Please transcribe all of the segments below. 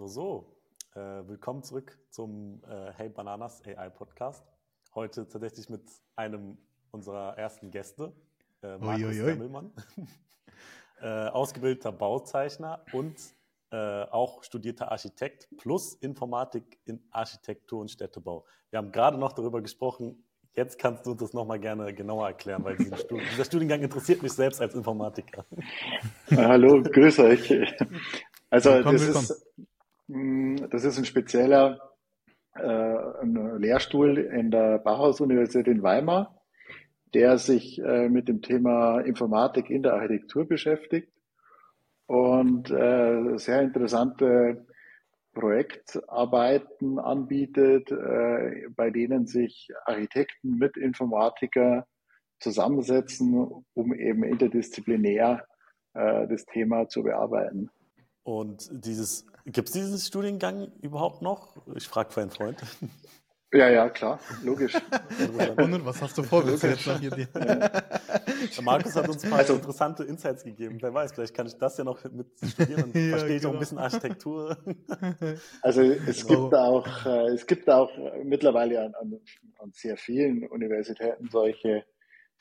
So, so. Äh, willkommen zurück zum äh, Hey Bananas AI Podcast. Heute tatsächlich mit einem unserer ersten Gäste, äh, Markus Demmelmann. äh, ausgebildeter Bauzeichner und äh, auch studierter Architekt plus Informatik in Architektur und Städtebau. Wir haben gerade noch darüber gesprochen. Jetzt kannst du uns das nochmal gerne genauer erklären, weil Studi dieser Studiengang interessiert mich selbst als Informatiker. Hallo, grüß euch. Also willkommen, das, willkommen. Ist, das ist ein spezieller äh, ein Lehrstuhl in der Bauhaus-Universität in Weimar, der sich äh, mit dem Thema Informatik in der Architektur beschäftigt und äh, sehr interessante Projektarbeiten anbietet, äh, bei denen sich Architekten mit Informatiker zusammensetzen, um eben interdisziplinär äh, das Thema zu bearbeiten. Und dieses, gibt es diesen Studiengang überhaupt noch? Ich frage für einen Freund. Ja, ja, klar, logisch. Und was hast du vor? Willst du jetzt noch hier ja. Markus hat uns ein paar also, interessante Insights gegeben. Wer weiß, vielleicht kann ich das ja noch mit studieren und ja, verstehe ich genau. auch ein bisschen Architektur. Also es genau. gibt auch, äh, es gibt auch mittlerweile an, an, an sehr vielen Universitäten solche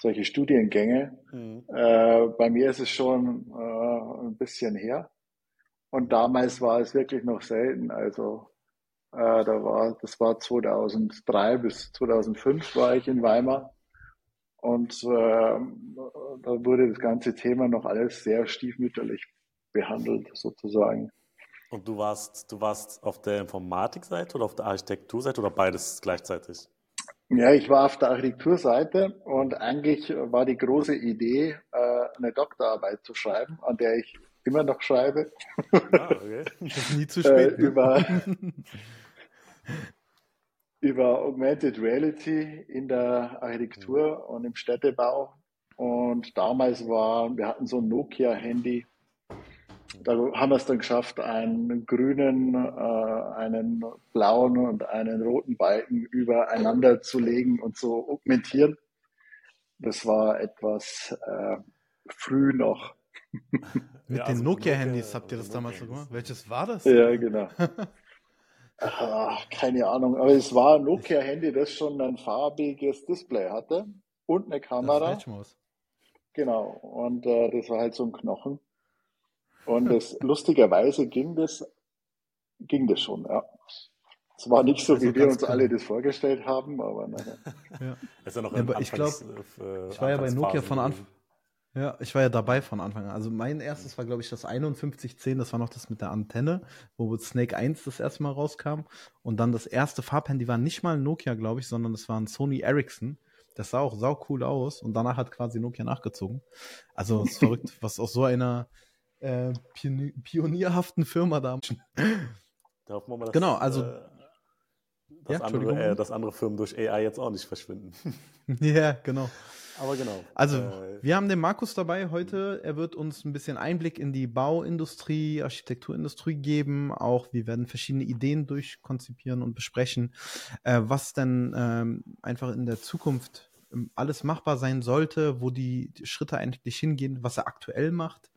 solche Studiengänge. Mhm. Äh, bei mir ist es schon äh, ein bisschen her. Und damals war es wirklich noch selten. Also äh, da war, das war 2003 bis 2005 war ich in Weimar. Und äh, da wurde das ganze Thema noch alles sehr stiefmütterlich behandelt, sozusagen. Und du warst, du warst auf der Informatikseite oder auf der Architekturseite oder beides gleichzeitig? Ja, ich war auf der Architekturseite und eigentlich war die große Idee, äh, eine Doktorarbeit zu schreiben, an der ich immer noch schreibe. Ah, okay. Nie zu spät. äh, über, über Augmented Reality in der Architektur und im Städtebau. Und damals war, wir hatten so ein Nokia-Handy. Da haben wir es dann geschafft, einen grünen, äh, einen blauen und einen roten Balken übereinander zu legen und zu augmentieren. Das war etwas äh, früh noch. Mit ja, den also Nokia-Handys Nokia, habt ihr das damals so gemacht? Welches war das? Ja, genau. Ach, keine Ahnung, aber es war ein Nokia-Handy, das schon ein farbiges Display hatte und eine Kamera. Das genau, und äh, das war halt so ein Knochen. Und das, lustigerweise ging das, ging das schon, ja. Es war nicht so, also wie wir uns cool. alle das vorgestellt haben, aber naja. Ja. Ist ja noch ja, aber ich glaube, äh, ich war ja bei Nokia von Anfang ja, ich war ja dabei von Anfang an. Also mein erstes war, glaube ich, das 5110, das war noch das mit der Antenne, wo Snake 1 das erste Mal rauskam. Und dann das erste Farbhandy war nicht mal ein Nokia, glaube ich, sondern das war ein Sony Ericsson. Das sah auch sau cool aus und danach hat quasi Nokia nachgezogen. Also es ist verrückt, was aus so einer äh, pionierhaften Firma da. Da wir mal, dass, genau, also. Äh, dass, ja, andere, äh, dass andere Firmen durch AI jetzt auch nicht verschwinden. ja, genau. Aber genau. Also, äh, wir haben den Markus dabei heute. Er wird uns ein bisschen Einblick in die Bauindustrie, Architekturindustrie geben. Auch wir werden verschiedene Ideen durchkonzipieren und besprechen, äh, was denn ähm, einfach in der Zukunft ähm, alles machbar sein sollte, wo die Schritte eigentlich hingehen, was er aktuell macht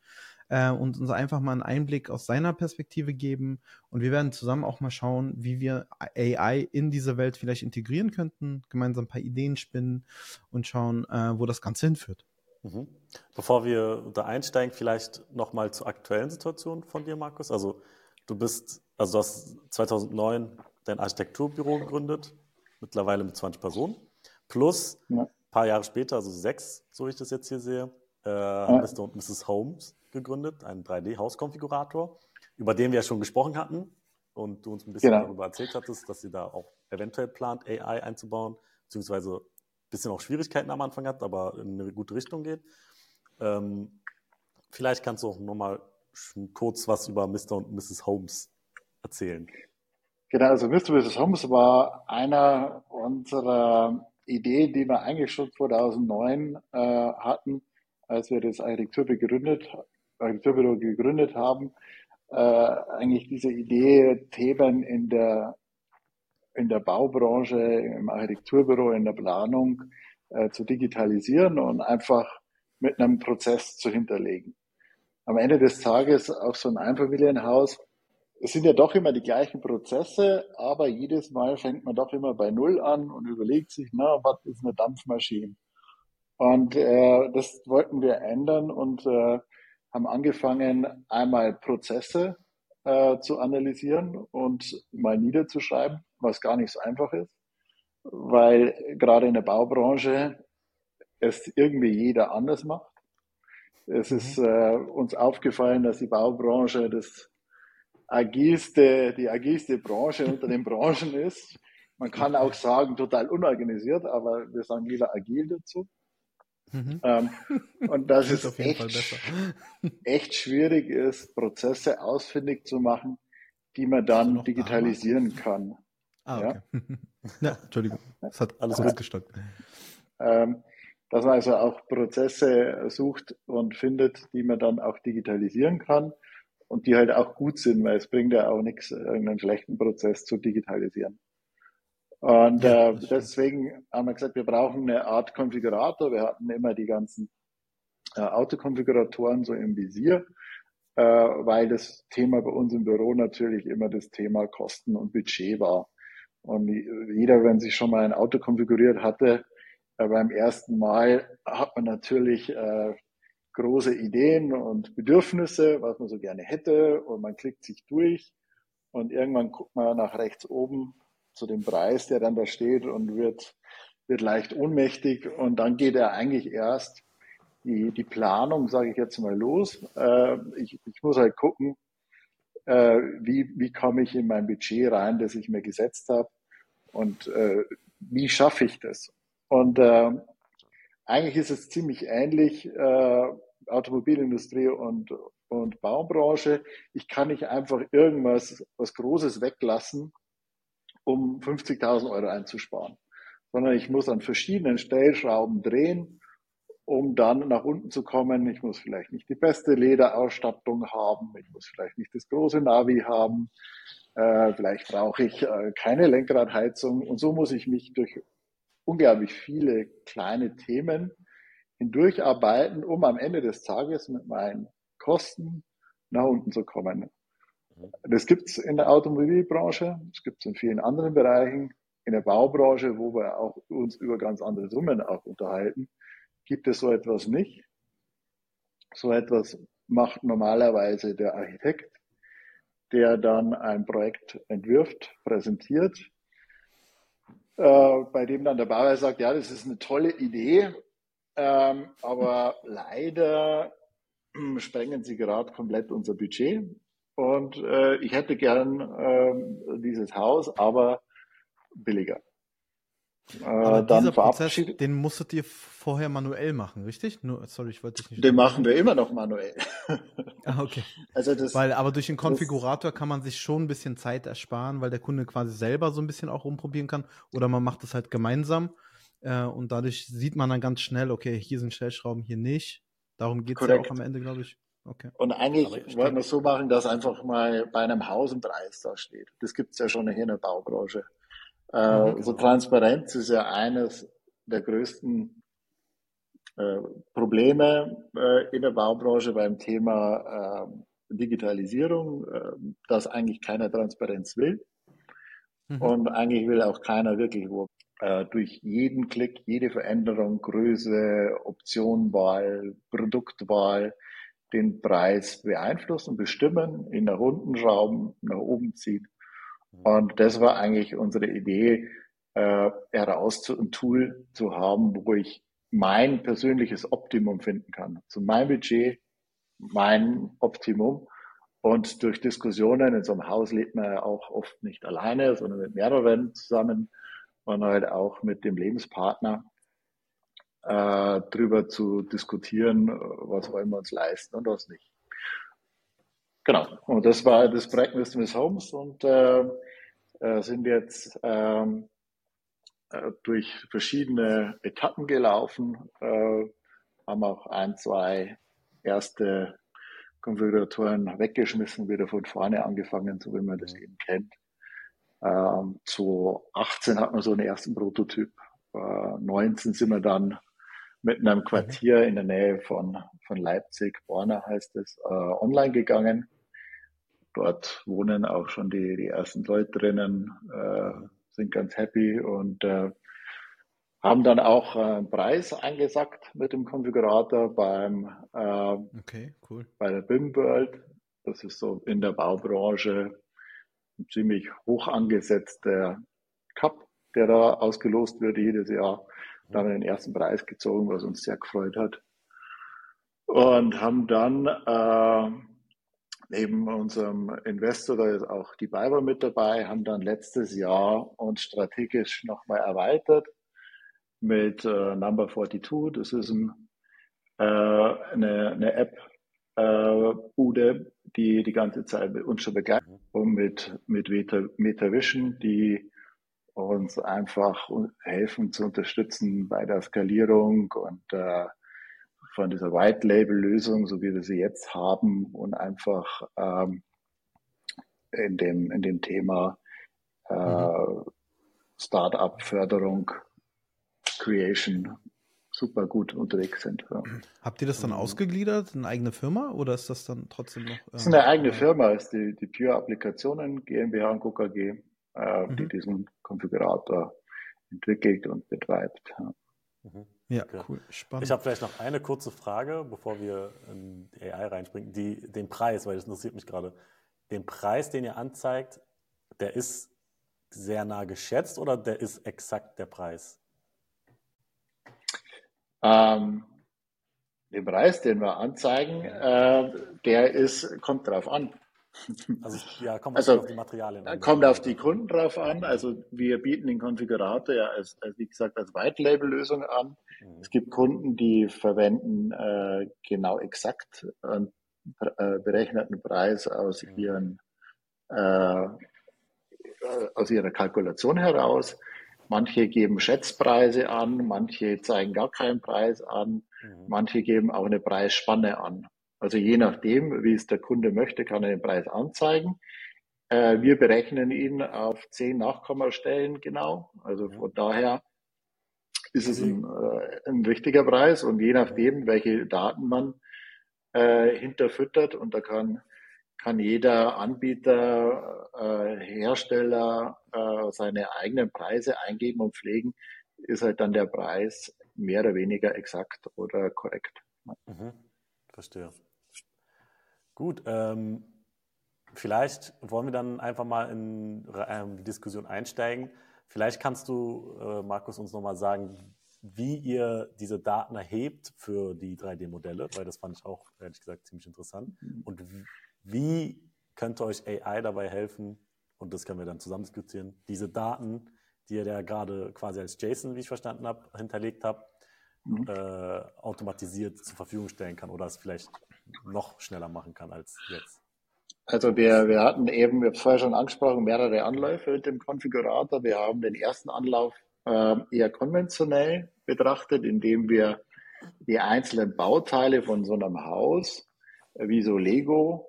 äh, und uns einfach mal einen Einblick aus seiner Perspektive geben. Und wir werden zusammen auch mal schauen, wie wir AI in diese Welt vielleicht integrieren könnten, gemeinsam ein paar Ideen spinnen und schauen, äh, wo das Ganze hinführt. Mhm. Bevor wir da einsteigen, vielleicht nochmal zur aktuellen Situation von dir, Markus. Also du bist, also du hast 2009 dein Architekturbüro gegründet, mittlerweile mit 20 Personen, plus ja. ein paar Jahre später, also sechs, so wie ich das jetzt hier sehe, äh, ja. Mr. und Mrs. Holmes gegründet, einen 3D-Hauskonfigurator, über den wir ja schon gesprochen hatten und du uns ein bisschen genau. darüber erzählt hattest, dass ihr da auch eventuell plant, AI einzubauen, beziehungsweise ein bisschen auch Schwierigkeiten am Anfang hat, aber in eine gute Richtung geht. Ähm, vielleicht kannst du auch nochmal kurz was über Mr. und Mrs. Holmes erzählen. Genau, also Mr. und Mrs. Holmes war einer unserer Ideen, die wir eigentlich schon 2009 äh, hatten, als wir das Architekturbüro gegründet haben, äh, eigentlich diese Idee, Themen in der, in der Baubranche, im Architekturbüro, in der Planung äh, zu digitalisieren und einfach mit einem Prozess zu hinterlegen. Am Ende des Tages auch so ein Einfamilienhaus es sind ja doch immer die gleichen Prozesse, aber jedes Mal fängt man doch immer bei Null an und überlegt sich, na, was ist eine Dampfmaschine? Und äh, das wollten wir ändern und äh, haben angefangen, einmal Prozesse äh, zu analysieren und mal niederzuschreiben, was gar nicht so einfach ist, weil gerade in der Baubranche es irgendwie jeder anders macht. Es mhm. ist äh, uns aufgefallen, dass die Baubranche das agilste, die agilste Branche unter den Branchen ist. Man kann auch sagen, total unorganisiert, aber wir sagen lieber agil dazu. Mhm. Ähm, und dass das es echt, echt schwierig ist, Prozesse ausfindig zu machen, die man dann digitalisieren kann. Ah, okay. ja? ja, Entschuldigung, das hat alles ausgestockt. Ähm, dass man also auch Prozesse sucht und findet, die man dann auch digitalisieren kann und die halt auch gut sind, weil es bringt ja auch nichts, irgendeinen schlechten Prozess zu digitalisieren. Und ja, äh, deswegen haben wir gesagt, wir brauchen eine Art Konfigurator. Wir hatten immer die ganzen äh, Autokonfiguratoren so im Visier, äh, weil das Thema bei uns im Büro natürlich immer das Thema Kosten und Budget war. Und jeder, wenn sich schon mal ein Auto konfiguriert hatte, äh, beim ersten Mal hat man natürlich äh, große Ideen und Bedürfnisse, was man so gerne hätte, und man klickt sich durch und irgendwann guckt man nach rechts oben zu dem Preis, der dann da steht und wird, wird leicht ohnmächtig und dann geht er eigentlich erst die, die Planung, sage ich jetzt mal, los. Äh, ich, ich muss halt gucken, äh, wie, wie komme ich in mein Budget rein, das ich mir gesetzt habe und äh, wie schaffe ich das. Und äh, eigentlich ist es ziemlich ähnlich, äh, Automobilindustrie und, und Baubranche. Ich kann nicht einfach irgendwas, was Großes weglassen um 50.000 Euro einzusparen, sondern ich muss an verschiedenen Stellschrauben drehen, um dann nach unten zu kommen. Ich muss vielleicht nicht die beste Lederausstattung haben, ich muss vielleicht nicht das große Navi haben, äh, vielleicht brauche ich äh, keine Lenkradheizung und so muss ich mich durch unglaublich viele kleine Themen hindurcharbeiten, um am Ende des Tages mit meinen Kosten nach unten zu kommen. Das gibt es in der Automobilbranche, das gibt es in vielen anderen Bereichen. In der Baubranche, wo wir auch uns über ganz andere Summen auch unterhalten, gibt es so etwas nicht. So etwas macht normalerweise der Architekt, der dann ein Projekt entwirft, präsentiert, äh, bei dem dann der Bauer sagt, ja, das ist eine tolle Idee, ähm, aber leider sprengen Sie gerade komplett unser Budget. Und äh, ich hätte gern äh, dieses Haus, aber billiger. Äh, aber dann dieser Prozess, den musstet ihr vorher manuell machen, richtig? Nur, sorry, ich wollte dich nicht. Den machen wir immer noch manuell. ah, okay. Also das, weil, aber durch den Konfigurator das, kann man sich schon ein bisschen Zeit ersparen, weil der Kunde quasi selber so ein bisschen auch rumprobieren kann. Oder man macht das halt gemeinsam. Äh, und dadurch sieht man dann ganz schnell, okay, hier sind Stellschrauben, hier nicht. Darum geht es ja auch am Ende, glaube ich. Okay. Und eigentlich wollen wir es so machen, dass einfach mal bei einem Haus ein Preis da steht. Das gibt es ja schon hier in der Baubranche. Äh, mhm. So Transparenz ist ja eines der größten äh, Probleme äh, in der Baubranche beim Thema äh, Digitalisierung, äh, dass eigentlich keiner Transparenz will. Mhm. Und eigentlich will auch keiner wirklich wo äh, durch jeden Klick, jede Veränderung, Größe, Optionwahl, Produktwahl, den Preis beeinflussen, bestimmen, in nach unten schrauben, nach oben ziehen. Und das war eigentlich unsere Idee, äh, heraus zu, ein Tool zu haben, wo ich mein persönliches Optimum finden kann. Zu meinem Budget, mein Optimum. Und durch Diskussionen in so einem Haus lebt man ja auch oft nicht alleine, sondern mit mehreren zusammen und halt auch mit dem Lebenspartner äh, drüber zu diskutieren, was wollen wir uns leisten und was nicht. Genau. Und das war das Projekt Mr. Miss Homes und äh, äh, sind jetzt ähm, äh, durch verschiedene Etappen gelaufen, äh, haben auch ein, zwei erste Konfiguratoren weggeschmissen, wieder von vorne angefangen, so wie man das eben kennt. Ähm, 2018 hat man so einen ersten Prototyp. Äh, 19 sind wir dann mit einem mhm. Quartier in der Nähe von, von Leipzig, Borna heißt es, äh, online gegangen. dort wohnen auch schon die, die ersten Leute drinnen, äh, sind ganz happy und äh, haben dann auch einen Preis eingesackt mit dem Konfigurator beim äh, okay, cool. bei der BIM World. Das ist so in der Baubranche ein ziemlich hoch angesetzter Cup, der da ausgelost wird jedes Jahr. Da haben wir den ersten Preis gezogen, was uns sehr gefreut hat. Und haben dann äh, neben unserem Investor, da ist auch die Biber mit dabei, haben dann letztes Jahr uns strategisch nochmal erweitert mit äh, Number 42. Das ist ein, äh, eine, eine App, äh, Bude, die die ganze Zeit mit uns schon begleitet mhm. und mit, mit Meta, MetaVision, die uns einfach helfen zu unterstützen bei der Skalierung und äh, von dieser White Label Lösung, so wie wir sie jetzt haben und einfach ähm, in dem in dem Thema äh, mhm. Startup Förderung Creation super gut unterwegs sind. Ja. Habt ihr das dann mhm. ausgegliedert, eine eigene Firma oder ist das dann trotzdem noch? Das ist eine ähm, eigene Firma, ist die, die Pure Applikationen GmbH und KKG, äh, mhm. die diesen Konfigurator entwickelt und betreibt. Ja. Mhm. Ja, okay. cool. Spannend. Ich habe vielleicht noch eine kurze Frage, bevor wir in die AI reinspringen. Die, den Preis, weil das interessiert mich gerade. Den Preis, den ihr anzeigt, der ist sehr nah geschätzt oder der ist exakt der Preis? Ähm, den Preis, den wir anzeigen, äh, der ist, kommt drauf an. Also, ja, kommt also, auf die Materialien an. Kommt auf die Kunden drauf an. Also, wir bieten den Konfigurator ja als, als wie gesagt, als White Label Lösung an. Mhm. Es gibt Kunden, die verwenden äh, genau exakt einen äh, berechneten Preis aus mhm. ihren, äh, aus ihrer Kalkulation heraus. Manche geben Schätzpreise an, manche zeigen gar keinen Preis an, mhm. manche geben auch eine Preisspanne an. Also je nachdem, wie es der Kunde möchte, kann er den Preis anzeigen. Äh, wir berechnen ihn auf zehn Nachkommastellen genau. Also von daher ist es ein, äh, ein richtiger Preis und je nachdem, welche Daten man äh, hinterfüttert und da kann kann jeder Anbieter, äh, Hersteller äh, seine eigenen Preise eingeben und pflegen, ist halt dann der Preis mehr oder weniger exakt oder korrekt. Mhm. Verstehe. Gut, ähm, vielleicht wollen wir dann einfach mal in ähm, die Diskussion einsteigen. Vielleicht kannst du, äh, Markus, uns nochmal sagen, wie ihr diese Daten erhebt für die 3D-Modelle, weil das fand ich auch, ehrlich gesagt, ziemlich interessant. Mhm. Und wie könnte euch AI dabei helfen, und das können wir dann zusammen diskutieren, diese Daten, die ihr ja gerade quasi als JSON, wie ich verstanden habe, hinterlegt habt, mhm. äh, automatisiert zur Verfügung stellen kann oder es vielleicht noch schneller machen kann als jetzt? Also wir, wir hatten eben, wir haben vorher schon angesprochen, mehrere Anläufe mit dem Konfigurator. Wir haben den ersten Anlauf äh, eher konventionell betrachtet, indem wir die einzelnen Bauteile von so einem Haus, äh, wie so Lego,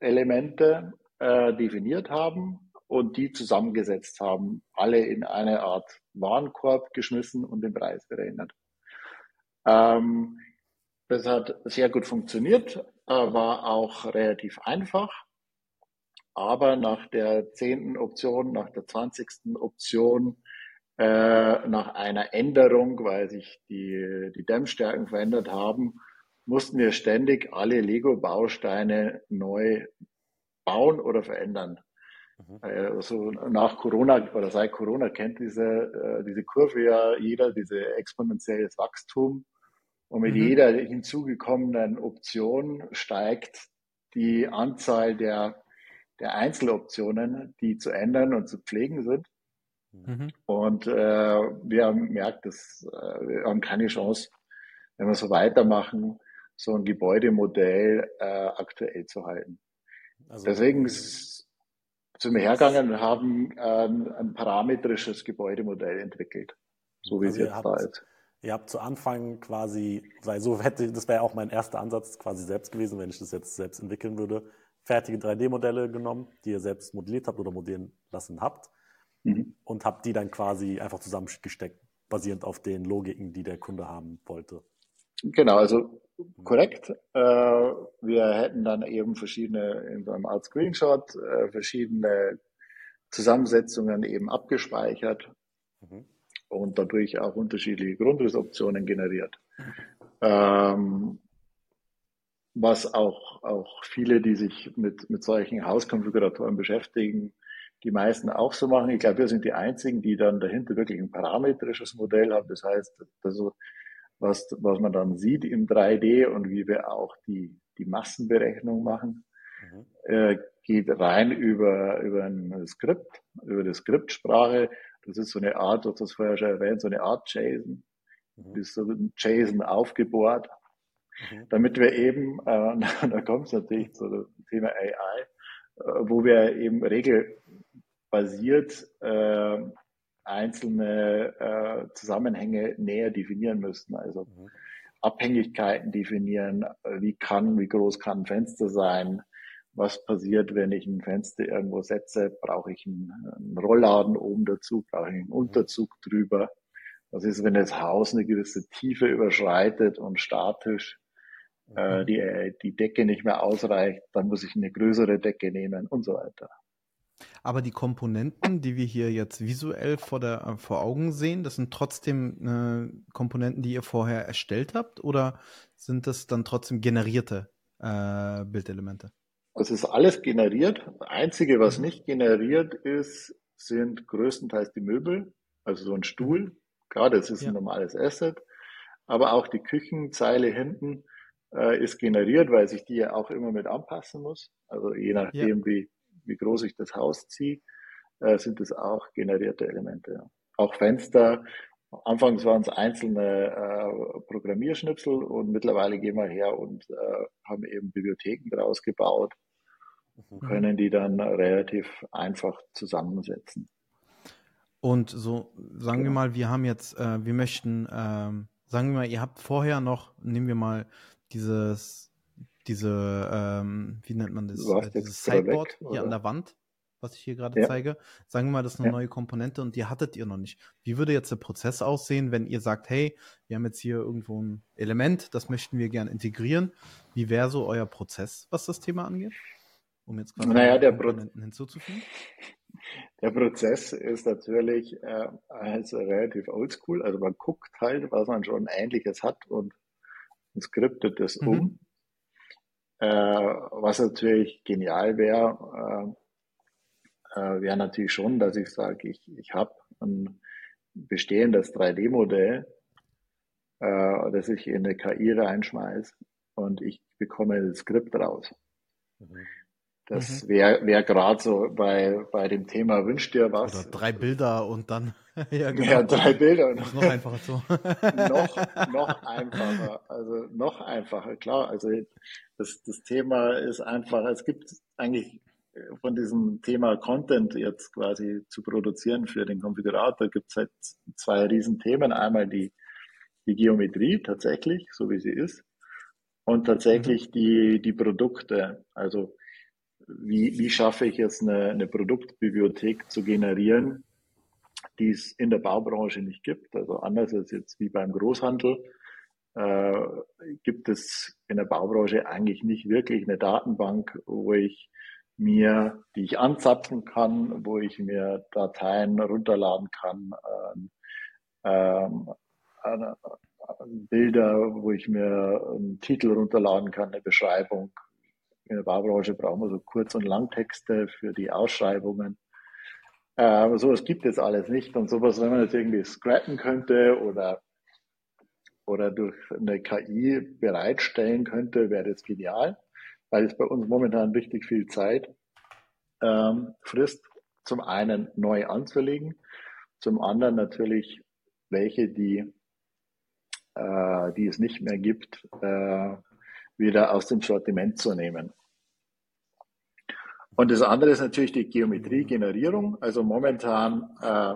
Elemente äh, definiert haben und die zusammengesetzt haben, alle in eine Art Warenkorb geschmissen und den Preis berechnet. Ähm, das hat sehr gut funktioniert, äh, war auch relativ einfach. Aber nach der zehnten Option, nach der zwanzigsten Option, äh, nach einer Änderung, weil sich die, die Dämmstärken verändert haben, mussten wir ständig alle Lego-Bausteine neu bauen oder verändern. Mhm. Also nach Corona oder seit Corona kennt diese, äh, diese Kurve ja jeder, diese exponentielles Wachstum. Und mit mhm. jeder hinzugekommenen Option steigt die Anzahl der, der Einzeloptionen, die zu ändern und zu pflegen sind. Mhm. Und äh, wir haben gemerkt, dass äh, wir haben keine Chance, wenn wir so weitermachen, so ein Gebäudemodell äh, aktuell zu halten. Also, Deswegen sind wir hergegangen und haben ähm, ein parametrisches Gebäudemodell entwickelt, so wie also es jetzt da ist. Ihr habt zu Anfang quasi, weil so hätte, das wäre auch mein erster Ansatz quasi selbst gewesen, wenn ich das jetzt selbst entwickeln würde, fertige 3D-Modelle genommen, die ihr selbst modelliert habt oder modellieren lassen habt mhm. und habt die dann quasi einfach zusammengesteckt, basierend auf den Logiken, die der Kunde haben wollte. Genau, also korrekt. Äh, wir hätten dann eben verschiedene, in so einem Art Screenshot, äh, verschiedene Zusammensetzungen eben abgespeichert mhm. Und dadurch auch unterschiedliche Grundrissoptionen generiert. Ähm, was auch, auch viele, die sich mit, mit solchen Hauskonfiguratoren beschäftigen, die meisten auch so machen. Ich glaube, wir sind die einzigen, die dann dahinter wirklich ein parametrisches Modell haben. Das heißt, also was, was man dann sieht im 3D und wie wir auch die, die Massenberechnung machen, mhm. äh, geht rein über, über ein Skript, über die Skriptsprache. Das ist so eine Art, du hast das vorher schon erwähnt, so eine Art JSON. Mhm. Das ist so ein JSON aufgebohrt, mhm. damit wir eben, äh, da kommt es natürlich zu dem Thema AI, äh, wo wir eben regelbasiert äh, einzelne äh, Zusammenhänge näher definieren müssten. Also mhm. Abhängigkeiten definieren, äh, wie kann, wie groß kann ein Fenster sein, was passiert, wenn ich ein Fenster irgendwo setze, brauche ich einen, einen Rollladen oben dazu, brauche ich einen mhm. Unterzug drüber. Was ist, wenn das Haus eine gewisse Tiefe überschreitet und statisch äh, mhm. die, die Decke nicht mehr ausreicht, dann muss ich eine größere Decke nehmen und so weiter. Aber die Komponenten, die wir hier jetzt visuell vor, der, äh, vor Augen sehen, das sind trotzdem äh, Komponenten, die ihr vorher erstellt habt oder sind das dann trotzdem generierte äh, Bildelemente? Es ist alles generiert. Das Einzige, was mhm. nicht generiert ist, sind größtenteils die Möbel, also so ein Stuhl. Klar, das ist ja. ein normales Asset. Aber auch die Küchenzeile hinten äh, ist generiert, weil sich die ja auch immer mit anpassen muss. Also je nachdem, ja. wie, wie groß ich das Haus ziehe, äh, sind das auch generierte Elemente. Ja. Auch Fenster. Anfangs waren es einzelne äh, Programmierschnipsel und mittlerweile gehen wir her und äh, haben eben Bibliotheken daraus gebaut. Können die dann relativ einfach zusammensetzen. Und so, sagen genau. wir mal, wir haben jetzt, äh, wir möchten, ähm, sagen wir mal, ihr habt vorher noch, nehmen wir mal dieses diese, ähm, wie nennt man das? Äh, dieses Sideboard weg, hier an der Wand, was ich hier gerade ja. zeige. Sagen wir mal, das ist eine ja. neue Komponente und die hattet ihr noch nicht. Wie würde jetzt der Prozess aussehen, wenn ihr sagt, hey, wir haben jetzt hier irgendwo ein Element, das möchten wir gerne integrieren. Wie wäre so euer Prozess, was das Thema angeht? Um jetzt gerade naja, der Komponenten hinzuzufügen. Der Prozess ist natürlich äh, also relativ oldschool. Also man guckt halt, was man schon Ähnliches hat und, und skriptet das mhm. um. Äh, was natürlich genial wäre, äh, äh, wäre natürlich schon, dass ich sage, ich, ich habe ein bestehendes 3D-Modell, äh, das ich in eine KI reinschmeiße und ich bekomme das Skript raus. Mhm. Das mhm. wäre wär gerade so bei, bei dem Thema Wünsch dir was. Oder drei Bilder und dann. ja, genau. ja, drei Bilder. Und noch einfacher so. noch, noch einfacher. Also noch einfacher, klar. Also das, das Thema ist einfach, es gibt eigentlich von diesem Thema Content jetzt quasi zu produzieren für den Konfigurator gibt es halt zwei Riesenthemen. Einmal die, die Geometrie tatsächlich, so wie sie ist, und tatsächlich mhm. die, die Produkte. Also wie, wie schaffe ich jetzt eine, eine Produktbibliothek zu generieren, die es in der Baubranche nicht gibt. Also anders als jetzt wie beim Großhandel äh, gibt es in der Baubranche eigentlich nicht wirklich eine Datenbank, wo ich mir, die ich anzapfen kann, wo ich mir Dateien runterladen kann, ähm, äh, Bilder, wo ich mir einen Titel runterladen kann, eine Beschreibung, in der Baubranche brauchen wir so Kurz- und Langtexte für die Ausschreibungen. Äh, aber sowas gibt es alles nicht. Und sowas, wenn man jetzt irgendwie scrappen könnte oder, oder durch eine KI bereitstellen könnte, wäre das genial, weil es bei uns momentan richtig viel Zeit ähm, frisst, zum einen neu anzulegen, zum anderen natürlich welche, die, äh, die es nicht mehr gibt, äh, wieder aus dem Sortiment zu nehmen. Und das andere ist natürlich die Geometriegenerierung. Also momentan äh,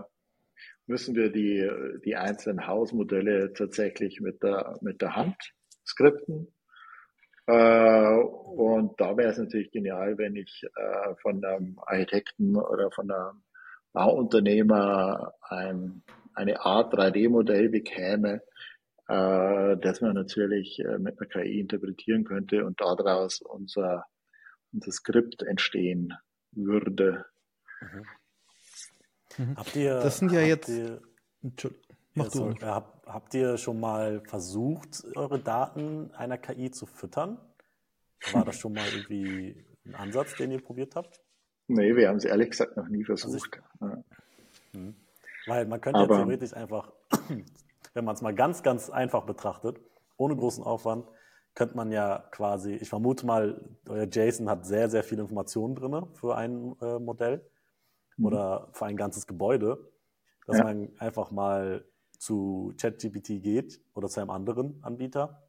müssen wir die, die einzelnen Hausmodelle tatsächlich mit der, mit der Hand skripten. Äh, und da wäre es natürlich genial, wenn ich äh, von einem Architekten oder von einem Bauunternehmer ein, eine Art 3D-Modell bekäme, äh, das man natürlich äh, mit einer KI interpretieren könnte und daraus unser, unser Skript entstehen würde. Mhm. Mhm. Habt ihr, das sind ja jetzt. Ihr, Mach ja, du. Hab, habt ihr schon mal versucht, eure Daten einer KI zu füttern? War das schon mal irgendwie ein Ansatz, den ihr probiert habt? Nee, wir haben es ehrlich gesagt noch nie versucht. Also ich, ja. Hm. Weil man könnte Aber, ja theoretisch einfach, wenn man es mal ganz, ganz einfach betrachtet, ohne großen Aufwand, könnte man ja quasi, ich vermute mal, euer JSON hat sehr, sehr viele Informationen drin für ein äh, Modell mhm. oder für ein ganzes Gebäude, dass ja. man einfach mal zu ChatGPT geht oder zu einem anderen Anbieter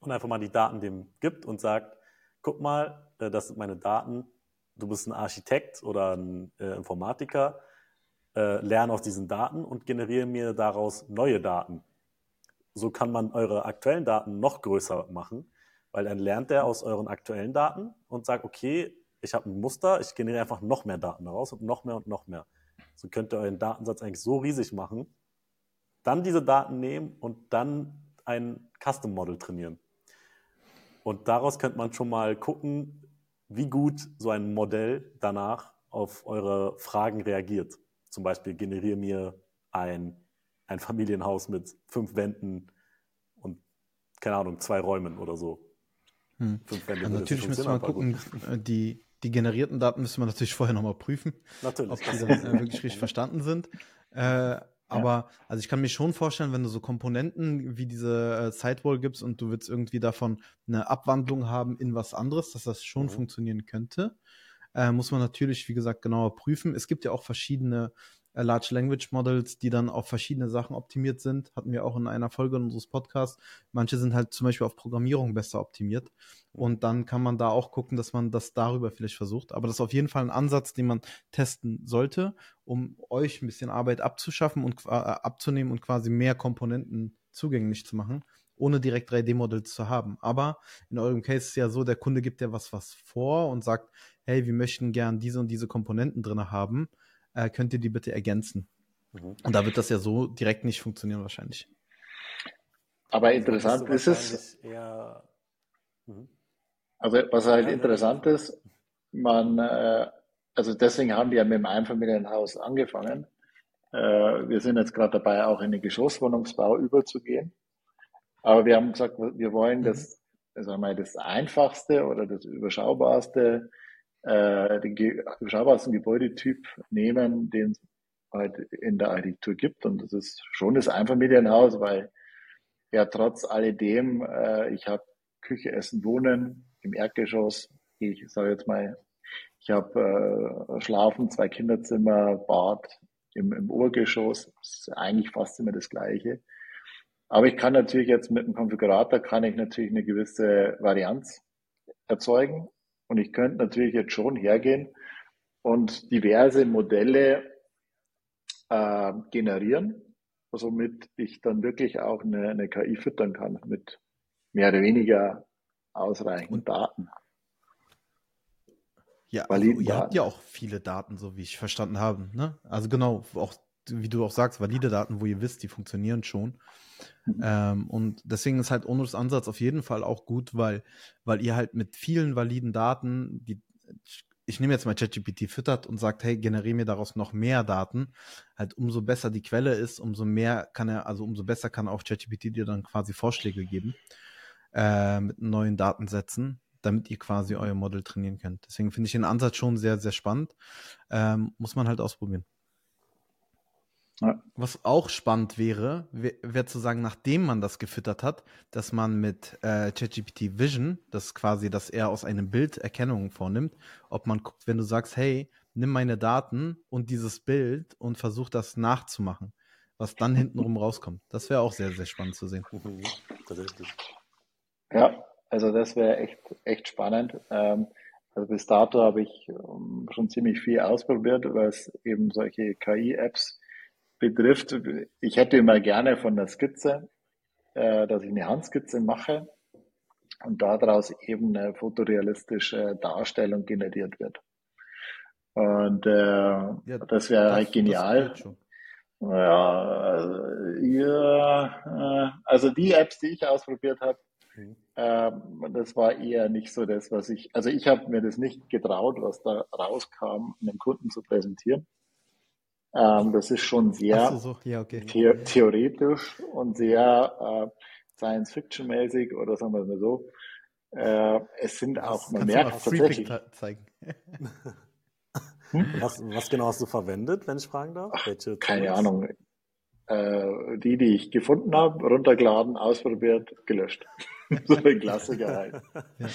und einfach mal die Daten dem gibt und sagt, guck mal, äh, das sind meine Daten, du bist ein Architekt oder ein äh, Informatiker, äh, lerne aus diesen Daten und generiere mir daraus neue Daten. So kann man eure aktuellen Daten noch größer machen, weil dann lernt er aus euren aktuellen Daten und sagt, okay, ich habe ein Muster, ich generiere einfach noch mehr Daten daraus und noch mehr und noch mehr. So könnt ihr euren Datensatz eigentlich so riesig machen, dann diese Daten nehmen und dann ein Custom Model trainieren. Und daraus könnte man schon mal gucken, wie gut so ein Modell danach auf eure Fragen reagiert. Zum Beispiel generiere mir ein, ein Familienhaus mit fünf Wänden und, keine Ahnung, zwei Räumen oder so. Hm. Fünf Wände. Also natürlich müssen wir gucken, gut. Äh, die, die generierten Daten müssen wir natürlich vorher nochmal prüfen, natürlich, ob die dann äh, wirklich richtig verstanden sind. Äh, aber ja. also ich kann mir schon vorstellen, wenn du so Komponenten wie diese äh, Sidewall gibst und du willst irgendwie davon eine Abwandlung haben in was anderes, dass das schon mhm. funktionieren könnte. Äh, muss man natürlich, wie gesagt, genauer prüfen. Es gibt ja auch verschiedene äh, Large Language Models, die dann auf verschiedene Sachen optimiert sind. Hatten wir auch in einer Folge unseres Podcasts. Manche sind halt zum Beispiel auf Programmierung besser optimiert. Und dann kann man da auch gucken, dass man das darüber vielleicht versucht. Aber das ist auf jeden Fall ein Ansatz, den man testen sollte, um euch ein bisschen Arbeit abzuschaffen und äh, abzunehmen und quasi mehr Komponenten zugänglich zu machen ohne direkt 3D-Models zu haben. Aber in eurem Case ist es ja so, der Kunde gibt ja was, was vor und sagt, hey, wir möchten gern diese und diese Komponenten drin haben äh, könnt ihr die bitte ergänzen? Mhm. Und da wird das ja so direkt nicht funktionieren wahrscheinlich. Aber interessant ist es. Eher... Mhm. Also was halt interessant ist, man, äh, also deswegen haben wir ja mit dem Einfamilienhaus angefangen. Äh, wir sind jetzt gerade dabei, auch in den Geschosswohnungsbau überzugehen. Aber wir haben gesagt, wir wollen das, mhm. sagen wir mal, das einfachste oder das überschaubarste äh, den überschaubarsten Gebäudetyp nehmen, den es halt in der Architektur gibt. Und das ist schon das Einfamilienhaus, weil ja trotz alledem, äh, ich habe Küche, Essen, Wohnen im Erdgeschoss. Ich sage jetzt mal, ich habe äh, Schlafen, zwei Kinderzimmer, Bad im, im Obergeschoss. Das ist eigentlich fast immer das Gleiche. Aber ich kann natürlich jetzt mit einem Konfigurator kann ich natürlich eine gewisse Varianz erzeugen. Und ich könnte natürlich jetzt schon hergehen und diverse Modelle äh, generieren, somit ich dann wirklich auch eine, eine KI füttern kann mit mehr oder weniger ausreichend Daten. Ja, also ihr habt ja auch viele Daten, so wie ich verstanden habe. Ne? Also genau, auch wie du auch sagst, valide Daten, wo ihr wisst, die funktionieren schon. Mhm. Ähm, und deswegen ist halt Onus Ansatz auf jeden Fall auch gut, weil, weil ihr halt mit vielen validen Daten, die, ich nehme jetzt mal ChatGPT füttert und sagt, hey, generiere mir daraus noch mehr Daten, halt umso besser die Quelle ist, umso mehr kann er, also umso besser kann auch ChatGPT dir dann quasi Vorschläge geben äh, mit neuen Datensätzen, damit ihr quasi euer Model trainieren könnt. Deswegen finde ich den Ansatz schon sehr, sehr spannend. Ähm, muss man halt ausprobieren. Ja. Was auch spannend wäre, wäre zu sagen, nachdem man das gefüttert hat, dass man mit äh, ChatGPT Vision, das ist quasi, dass er aus einem Bild Erkennungen vornimmt, ob man guckt, wenn du sagst, hey, nimm meine Daten und dieses Bild und versuch das nachzumachen, was dann hintenrum rauskommt. Das wäre auch sehr, sehr spannend zu sehen. Tatsächlich. Ja, also das wäre echt, echt spannend. Ähm, also bis dato habe ich ähm, schon ziemlich viel ausprobiert, weil es eben solche KI-Apps betrifft, ich hätte immer gerne von der Skizze, äh, dass ich eine Handskizze mache und daraus eben eine fotorealistische Darstellung generiert wird. Und äh, ja, das wäre halt genial. Ja, ja, also die Apps, die ich ausprobiert habe, mhm. ähm, das war eher nicht so das, was ich, also ich habe mir das nicht getraut, was da rauskam, einem Kunden zu präsentieren. Ähm, das ist schon sehr so, ja, okay. the theoretisch und sehr äh, Science-Fiction-mäßig oder sagen wir es mal so. Äh, es sind auch, man merkt tatsächlich. Zeigen. Hm? Was, was, genau hast du verwendet, wenn ich fragen darf? Welche keine? Ahnung. Äh, die, die ich gefunden habe, runtergeladen, ausprobiert, gelöscht. so ein Klassiker halt. Ja.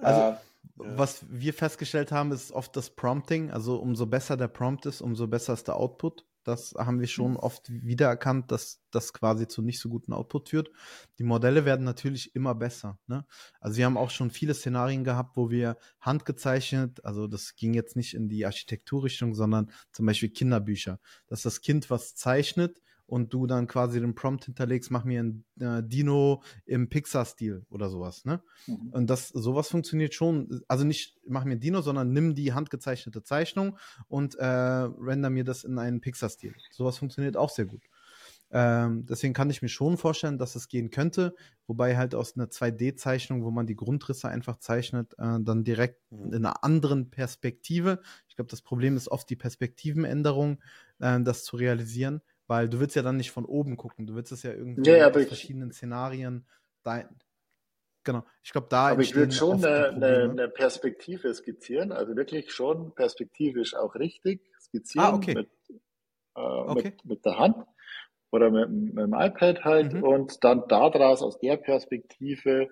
Also, äh, was wir festgestellt haben, ist oft das Prompting. Also umso besser der Prompt ist, umso besser ist der Output. Das haben wir schon mhm. oft wiedererkannt, dass das quasi zu nicht so guten Output führt. Die Modelle werden natürlich immer besser. Ne? Also wir haben auch schon viele Szenarien gehabt, wo wir handgezeichnet, also das ging jetzt nicht in die Architekturrichtung, sondern zum Beispiel Kinderbücher, dass das Kind was zeichnet und du dann quasi den Prompt hinterlegst, mach mir ein äh, Dino im Pixar-Stil oder sowas, ne? Mhm. Und das, sowas funktioniert schon, also nicht mach mir ein Dino, sondern nimm die handgezeichnete Zeichnung und äh, render mir das in einen Pixar-Stil. Sowas funktioniert auch sehr gut. Ähm, deswegen kann ich mir schon vorstellen, dass es gehen könnte, wobei halt aus einer 2D-Zeichnung, wo man die Grundrisse einfach zeichnet, äh, dann direkt mhm. in einer anderen Perspektive. Ich glaube, das Problem ist oft die Perspektivenänderung, äh, das zu realisieren. Weil du willst ja dann nicht von oben gucken, du willst es ja irgendwie ja, aus verschiedenen Szenarien. Dein, genau, ich glaube, da. Aber ich würde schon eine, eine, eine, Perspektive skizzieren, also wirklich schon perspektivisch auch richtig skizzieren ah, okay. mit, äh, okay. mit, mit, der Hand oder mit, mit dem iPad halt mhm. und dann daraus aus der Perspektive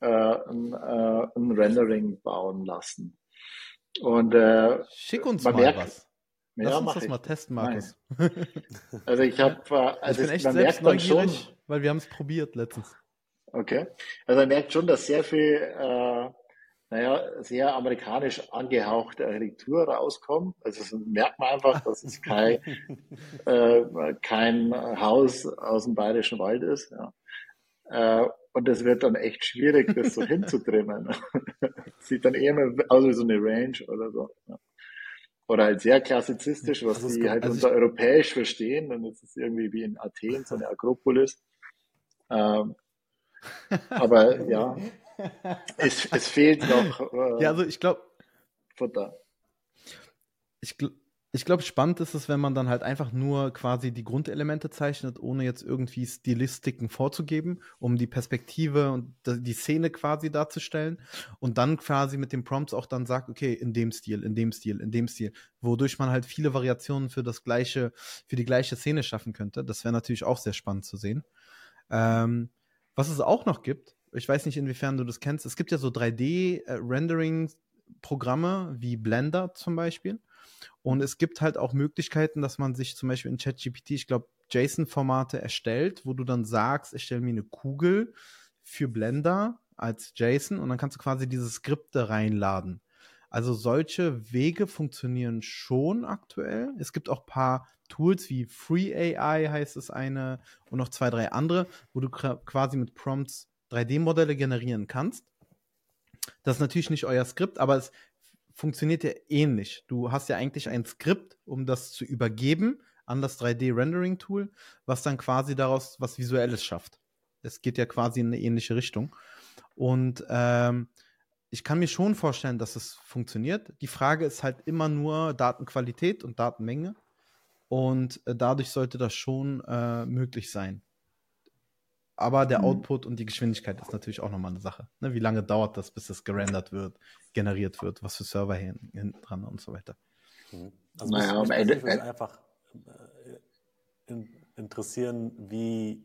äh, ein, äh, ein Rendering bauen lassen. Und äh, schick uns mal merkt, was. Ja, Lass uns das ich. mal testen, Markus. Also ich habe, äh, also ich bin echt man selbst merkt schon, weil wir haben es probiert letztens. Okay. Also man merkt schon, dass sehr viel, äh, naja, sehr amerikanisch angehauchte Architektur rauskommt. Also das merkt man einfach, dass es kein, äh, kein Haus aus dem bayerischen Wald ist. Ja. Äh, und es wird dann echt schwierig, das so hinzutrimmen. Sieht dann eher aus wie so eine Range oder so. Ja oder halt sehr klassizistisch, was also die halt also unter europäisch verstehen. Dann ist es irgendwie wie in Athen, so eine Akropolis. Ähm, aber ja, es, es fehlt noch. Äh, ja, also ich glaube. Futter. Ich, ich glaube, spannend ist es, wenn man dann halt einfach nur quasi die Grundelemente zeichnet, ohne jetzt irgendwie Stilistiken vorzugeben, um die Perspektive und die Szene quasi darzustellen und dann quasi mit den Prompts auch dann sagt, okay, in dem Stil, in dem Stil, in dem Stil, wodurch man halt viele Variationen für das gleiche, für die gleiche Szene schaffen könnte. Das wäre natürlich auch sehr spannend zu sehen. Ähm, was es auch noch gibt, ich weiß nicht, inwiefern du das kennst, es gibt ja so 3D-Rendering-Programme wie Blender zum Beispiel und es gibt halt auch Möglichkeiten, dass man sich zum Beispiel in ChatGPT, ich glaube, JSON-Formate erstellt, wo du dann sagst, ich stelle mir eine Kugel für Blender als JSON und dann kannst du quasi diese Skripte reinladen. Also solche Wege funktionieren schon aktuell. Es gibt auch ein paar Tools wie Free AI heißt es eine und noch zwei, drei andere, wo du quasi mit Prompts 3D-Modelle generieren kannst. Das ist natürlich nicht euer Skript, aber es funktioniert ja ähnlich. Du hast ja eigentlich ein Skript, um das zu übergeben an das 3D-Rendering-Tool, was dann quasi daraus was Visuelles schafft. Es geht ja quasi in eine ähnliche Richtung. Und ähm, ich kann mir schon vorstellen, dass es funktioniert. Die Frage ist halt immer nur Datenqualität und Datenmenge. Und äh, dadurch sollte das schon äh, möglich sein. Aber der mhm. Output und die Geschwindigkeit ist natürlich auch nochmal eine Sache. Ne? Wie lange dauert das, bis das gerendert wird, generiert wird, was für Server hinten dran und so weiter. Mhm. Also naja, mich, mich einfach äh, in, interessieren, wie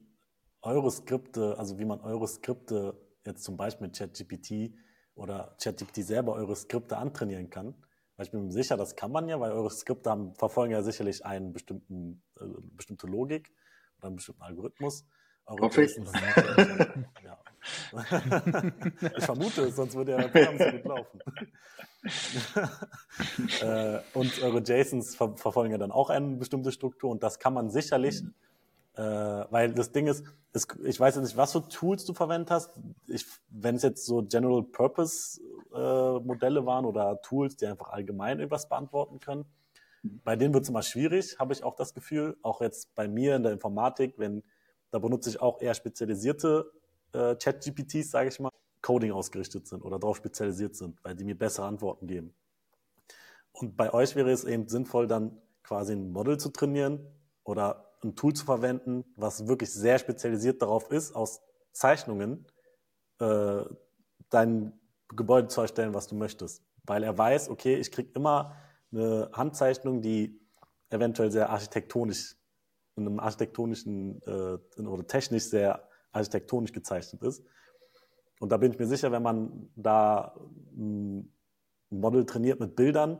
eure Skripte, also wie man eure Skripte jetzt zum Beispiel mit ChatGPT oder ChatGPT selber eure Skripte antrainieren kann. Weil ich bin mir sicher, das kann man ja, weil eure Skripte haben, verfolgen ja sicherlich einen bestimmten, äh, bestimmte Logik oder einen bestimmten Algorithmus. Hoffe ich. Ja. ich vermute es, sonst würde der Programm so gut laufen. äh, und eure JSONs ver verfolgen ja dann auch eine bestimmte Struktur und das kann man sicherlich, mhm. äh, weil das Ding ist, es, ich weiß jetzt nicht, was für Tools du verwendet hast. wenn es jetzt so General Purpose äh, Modelle waren oder Tools, die einfach allgemein etwas beantworten können, Bei denen wird es immer schwierig, habe ich auch das Gefühl. Auch jetzt bei mir in der Informatik, wenn da benutze ich auch eher spezialisierte äh, Chat-GPTs, sage ich mal, Coding ausgerichtet sind oder darauf spezialisiert sind, weil die mir bessere Antworten geben. Und bei euch wäre es eben sinnvoll, dann quasi ein Model zu trainieren oder ein Tool zu verwenden, was wirklich sehr spezialisiert darauf ist, aus Zeichnungen äh, dein Gebäude zu erstellen, was du möchtest. Weil er weiß, okay, ich kriege immer eine Handzeichnung, die eventuell sehr architektonisch, in einem architektonischen äh, oder technisch sehr architektonisch gezeichnet ist. Und da bin ich mir sicher, wenn man da ein Model trainiert mit Bildern,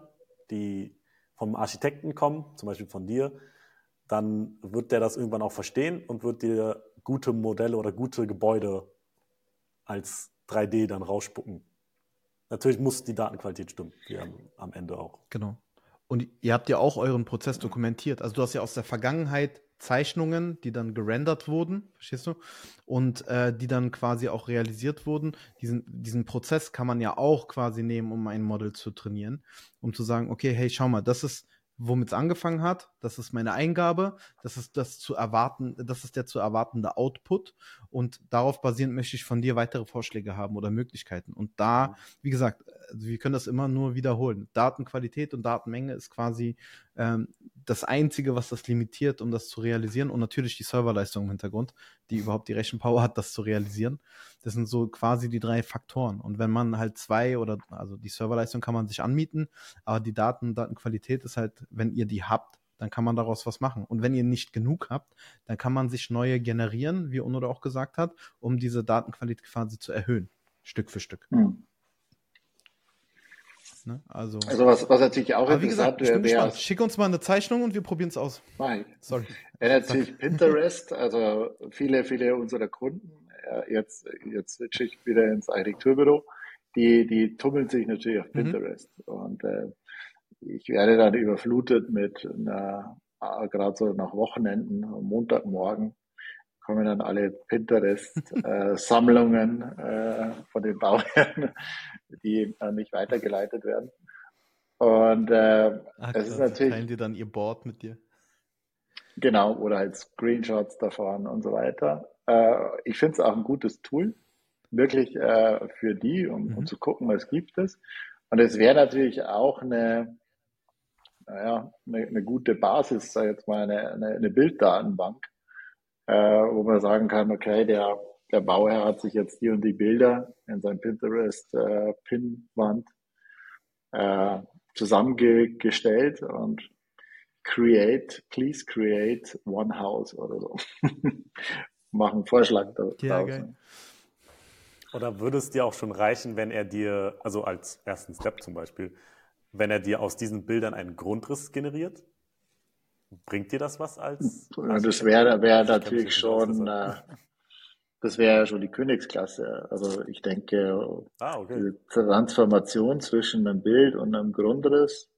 die vom Architekten kommen, zum Beispiel von dir, dann wird der das irgendwann auch verstehen und wird dir gute Modelle oder gute Gebäude als 3D dann rausspucken. Natürlich muss die Datenqualität stimmen, wie am, am Ende auch. Genau. Und ihr habt ja auch euren Prozess dokumentiert. Also du hast ja aus der Vergangenheit Zeichnungen, die dann gerendert wurden, verstehst du? Und äh, die dann quasi auch realisiert wurden. Diesen, diesen Prozess kann man ja auch quasi nehmen, um ein Model zu trainieren, um zu sagen, okay, hey, schau mal, das ist womit es angefangen hat. Das ist meine Eingabe. Das ist das zu erwarten, das ist der zu erwartende Output. Und darauf basierend möchte ich von dir weitere Vorschläge haben oder Möglichkeiten. Und da, mhm. wie gesagt, also wir können das immer nur wiederholen. Datenqualität und Datenmenge ist quasi ähm, das Einzige, was das limitiert, um das zu realisieren. Und natürlich die Serverleistung im Hintergrund, die überhaupt die Rechenpower hat, das zu realisieren. Das sind so quasi die drei Faktoren. Und wenn man halt zwei oder, also die Serverleistung kann man sich anmieten, aber die Daten, Datenqualität ist halt, wenn ihr die habt, dann kann man daraus was machen. Und wenn ihr nicht genug habt, dann kann man sich neue generieren, wie Uno auch gesagt hat, um diese Datenqualität quasi zu erhöhen, Stück für Stück. Hm. Ne? Also, also was, was natürlich auch aber gesagt, wäre, wäre Schick uns mal eine Zeichnung und wir probieren es aus. Nein. Sorry. Ja, natürlich Pinterest, also viele, viele unserer Kunden, jetzt, jetzt switche ich wieder ins Architekturbüro, die, die tummeln sich natürlich auf mhm. Pinterest. Mhm. Und äh, ich werde dann überflutet mit einer, äh, gerade so nach Wochenenden, Montagmorgen, kommen dann alle Pinterest-Sammlungen äh, von den Bauherren, die an mich weitergeleitet werden. Und äh, Ach, es ist natürlich. Teilen die dann ihr Board mit dir? Genau, oder halt Screenshots davon und so weiter. Äh, ich finde es auch ein gutes Tool, wirklich äh, für die, um, mhm. um zu gucken, was gibt es. Und es wäre natürlich auch eine, naja, eine, eine gute Basis, sag jetzt mal, eine, eine, eine Bilddatenbank, äh, wo man sagen kann, okay, der, der Bauherr hat sich jetzt die und die Bilder in sein Pinterest-Pin-Wand äh, zusammengestellt und create, please create one house oder so. Machen Vorschlag da, ja, geil. Oder würde es dir auch schon reichen, wenn er dir, also als ersten Step zum Beispiel, wenn er dir aus diesen Bildern einen Grundriss generiert? Bringt dir das was als? Ja, das wäre wär natürlich schon, äh, das wäre schon die Königsklasse. Also ich denke, ah, okay. die Transformation zwischen einem Bild und einem Grundriss,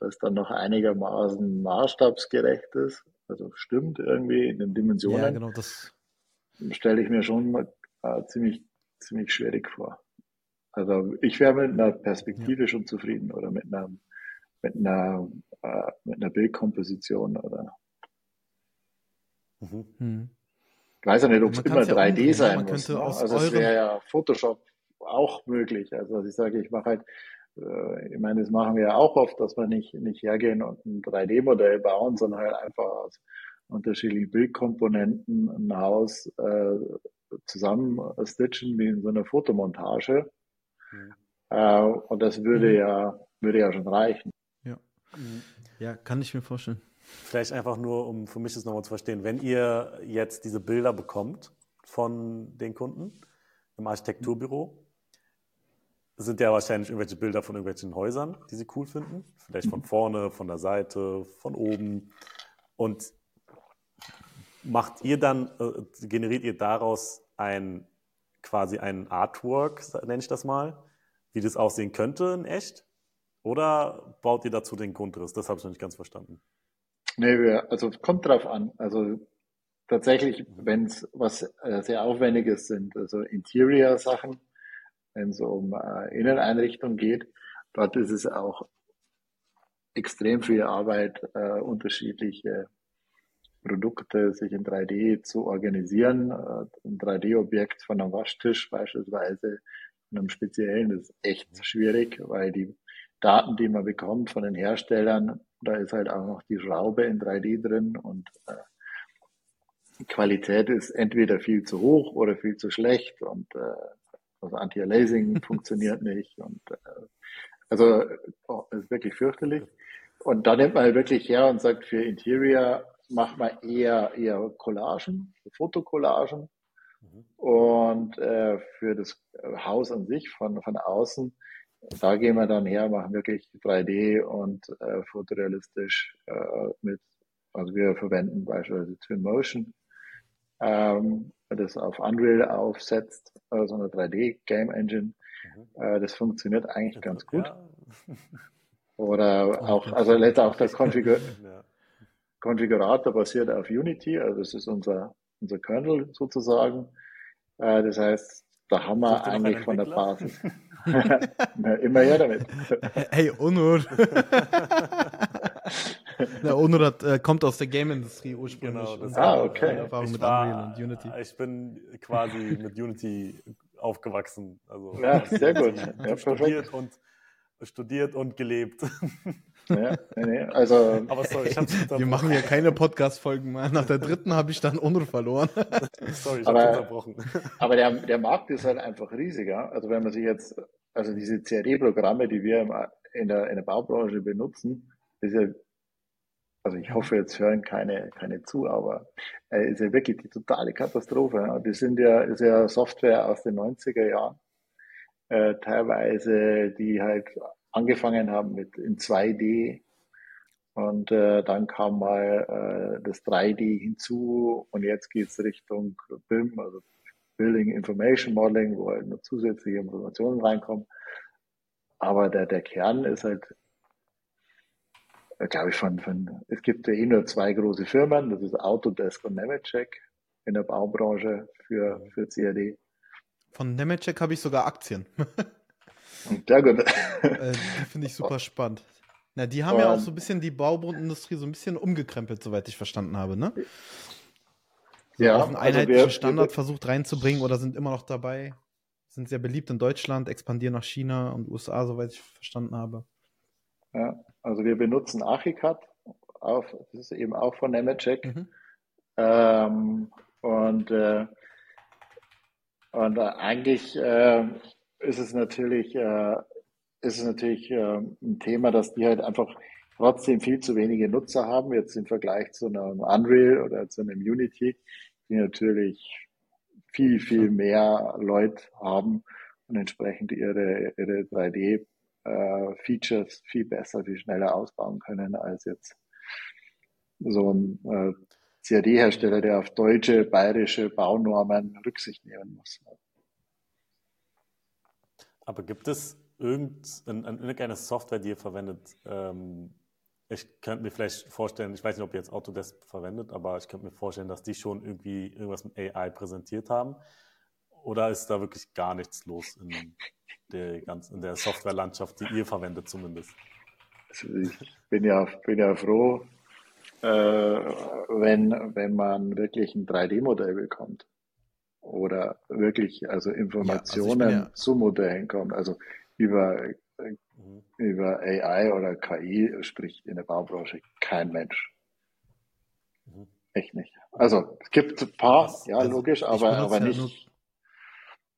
das dann noch einigermaßen maßstabsgerecht ist, also stimmt irgendwie in den Dimensionen. Ja, genau, das stelle ich mir schon mal, äh, ziemlich, ziemlich schwierig vor. Also ich wäre mit einer Perspektive ja. schon zufrieden oder mit einer mit einer, äh, mit einer Bildkomposition oder. Mhm. Hm. Ich weiß ja nicht, ob es immer 3D ja sein muss. Ne? Also es wäre ja Photoshop auch möglich. Also ich sage, ich mache halt, äh, ich meine, das machen wir ja auch oft, dass wir nicht, nicht hergehen und ein 3D-Modell bauen, sondern halt einfach aus unterschiedlichen Bildkomponenten ein Haus äh, zusammen stitchen wie in so einer Fotomontage. Mhm. Äh, und das würde mhm. ja, würde ja schon reichen. Ja, kann ich mir vorstellen. Vielleicht einfach nur, um für mich das nochmal zu verstehen, wenn ihr jetzt diese Bilder bekommt von den Kunden im Architekturbüro, sind ja wahrscheinlich irgendwelche Bilder von irgendwelchen Häusern, die sie cool finden. Vielleicht von vorne, von der Seite, von oben. Und macht ihr dann, äh, generiert ihr daraus ein quasi ein Artwork, nenne ich das mal, wie das aussehen könnte in echt? Oder baut ihr dazu den Grundriss? Das habe ich noch nicht ganz verstanden. Nee, also kommt drauf an. Also tatsächlich, wenn es was äh, sehr Aufwendiges sind, also Interior-Sachen, wenn es um äh, Inneneinrichtung geht, dort ist es auch extrem viel Arbeit, äh, unterschiedliche Produkte sich in 3D zu organisieren. Äh, ein 3D-Objekt von einem Waschtisch beispielsweise, einem speziellen, ist echt schwierig, weil die Daten, die man bekommt von den Herstellern, da ist halt auch noch die Schraube in 3D drin und äh, die Qualität ist entweder viel zu hoch oder viel zu schlecht und äh, also Anti-Aliasing funktioniert nicht und äh, also oh, ist wirklich fürchterlich. Und da nimmt man halt wirklich her und sagt, für Interior macht man eher eher Collagen, Fotocollagen mhm. und äh, für das Haus an sich von von außen da gehen wir dann her, machen wirklich 3D und äh, fotorealistisch äh, mit, also wir verwenden beispielsweise Twinmotion, ähm, das auf Unreal aufsetzt, also eine 3D Game Engine. Mhm. Äh, das funktioniert eigentlich ganz gut. Ja. Oder auch, also letztendlich auch der Konfigur ja. Konfigurator basiert auf Unity, also das ist unser, unser Kernel sozusagen. Äh, das heißt, da haben wir eigentlich von der Basis. Na, immer her damit. Hey, Onur. Der Onur hat, äh, kommt aus der Game-Industrie ursprünglich. Genau, das ah, okay. Erfahrung ich mit war, Unreal und Unity. Ich bin quasi mit Unity aufgewachsen. Also, ja, sehr gut. Ja, studiert, und, studiert und gelebt. Ja, nee, also. Aber sorry, ich hab's Wir machen ja keine Podcast-Folgen mehr. Nach der dritten habe ich dann Onur verloren. sorry, ich aber, unterbrochen. Aber der, der Markt ist halt einfach riesiger. Also wenn man sich jetzt, also diese CAD-Programme, die wir im, in, der, in der Baubranche benutzen, ist ja, also ich hoffe, jetzt hören keine, keine zu, aber äh, ist ja wirklich die totale Katastrophe. Die sind ja, ist ja Software aus den 90er Jahren. Äh, teilweise, die halt angefangen haben mit in 2D und äh, dann kam mal äh, das 3D hinzu und jetzt geht's Richtung BIM, also Building Information Modeling, wo halt noch zusätzliche Informationen reinkommen. Aber der, der Kern ist halt, glaube ich, von, von, es gibt ja eh nur zwei große Firmen, das ist Autodesk und Nemetschek in der Baubranche für, für CAD. Von Nemetschek habe ich sogar Aktien. Sehr gut. Äh, finde ich super spannend. Na, die haben und, ja auch so ein bisschen die Baubodenindustrie so ein bisschen umgekrempelt, soweit ich verstanden habe, ne? So ja. Auf einen einheitlichen also wir, Standard wir, versucht reinzubringen oder sind immer noch dabei. Sind sehr beliebt in Deutschland, expandieren nach China und USA, soweit ich verstanden habe. Ja, also wir benutzen Archicad, auf, das ist eben auch von Nemetschek. Mhm. Ähm, und äh, und eigentlich äh, ist es natürlich, äh, ist es natürlich äh, ein Thema, dass die halt einfach trotzdem viel zu wenige Nutzer haben, jetzt im Vergleich zu einem Unreal oder zu einem Unity, die natürlich viel, viel mehr Leute haben und entsprechend ihre, ihre 3D-Features äh, viel besser, viel schneller ausbauen können als jetzt so ein äh, CAD-Hersteller, der auf deutsche, bayerische Baunormen Rücksicht nehmen muss. Aber gibt es irgendeine Software, die ihr verwendet? Ähm, ich könnte mir vielleicht vorstellen, ich weiß nicht, ob ihr jetzt Autodesk verwendet, aber ich könnte mir vorstellen, dass die schon irgendwie irgendwas mit AI präsentiert haben. Oder ist da wirklich gar nichts los in der, ganzen, in der Softwarelandschaft, die ihr verwendet zumindest? Also ich bin ja, bin ja froh, äh, wenn, wenn man wirklich ein 3D-Modell bekommt oder wirklich also Informationen ja, also ja zu Modellen kommt. Also über, mhm. über AI oder KI spricht in der Baubranche kein Mensch. Mhm. Echt nicht. Also es gibt ein paar, das, ja also logisch, aber, aber nicht.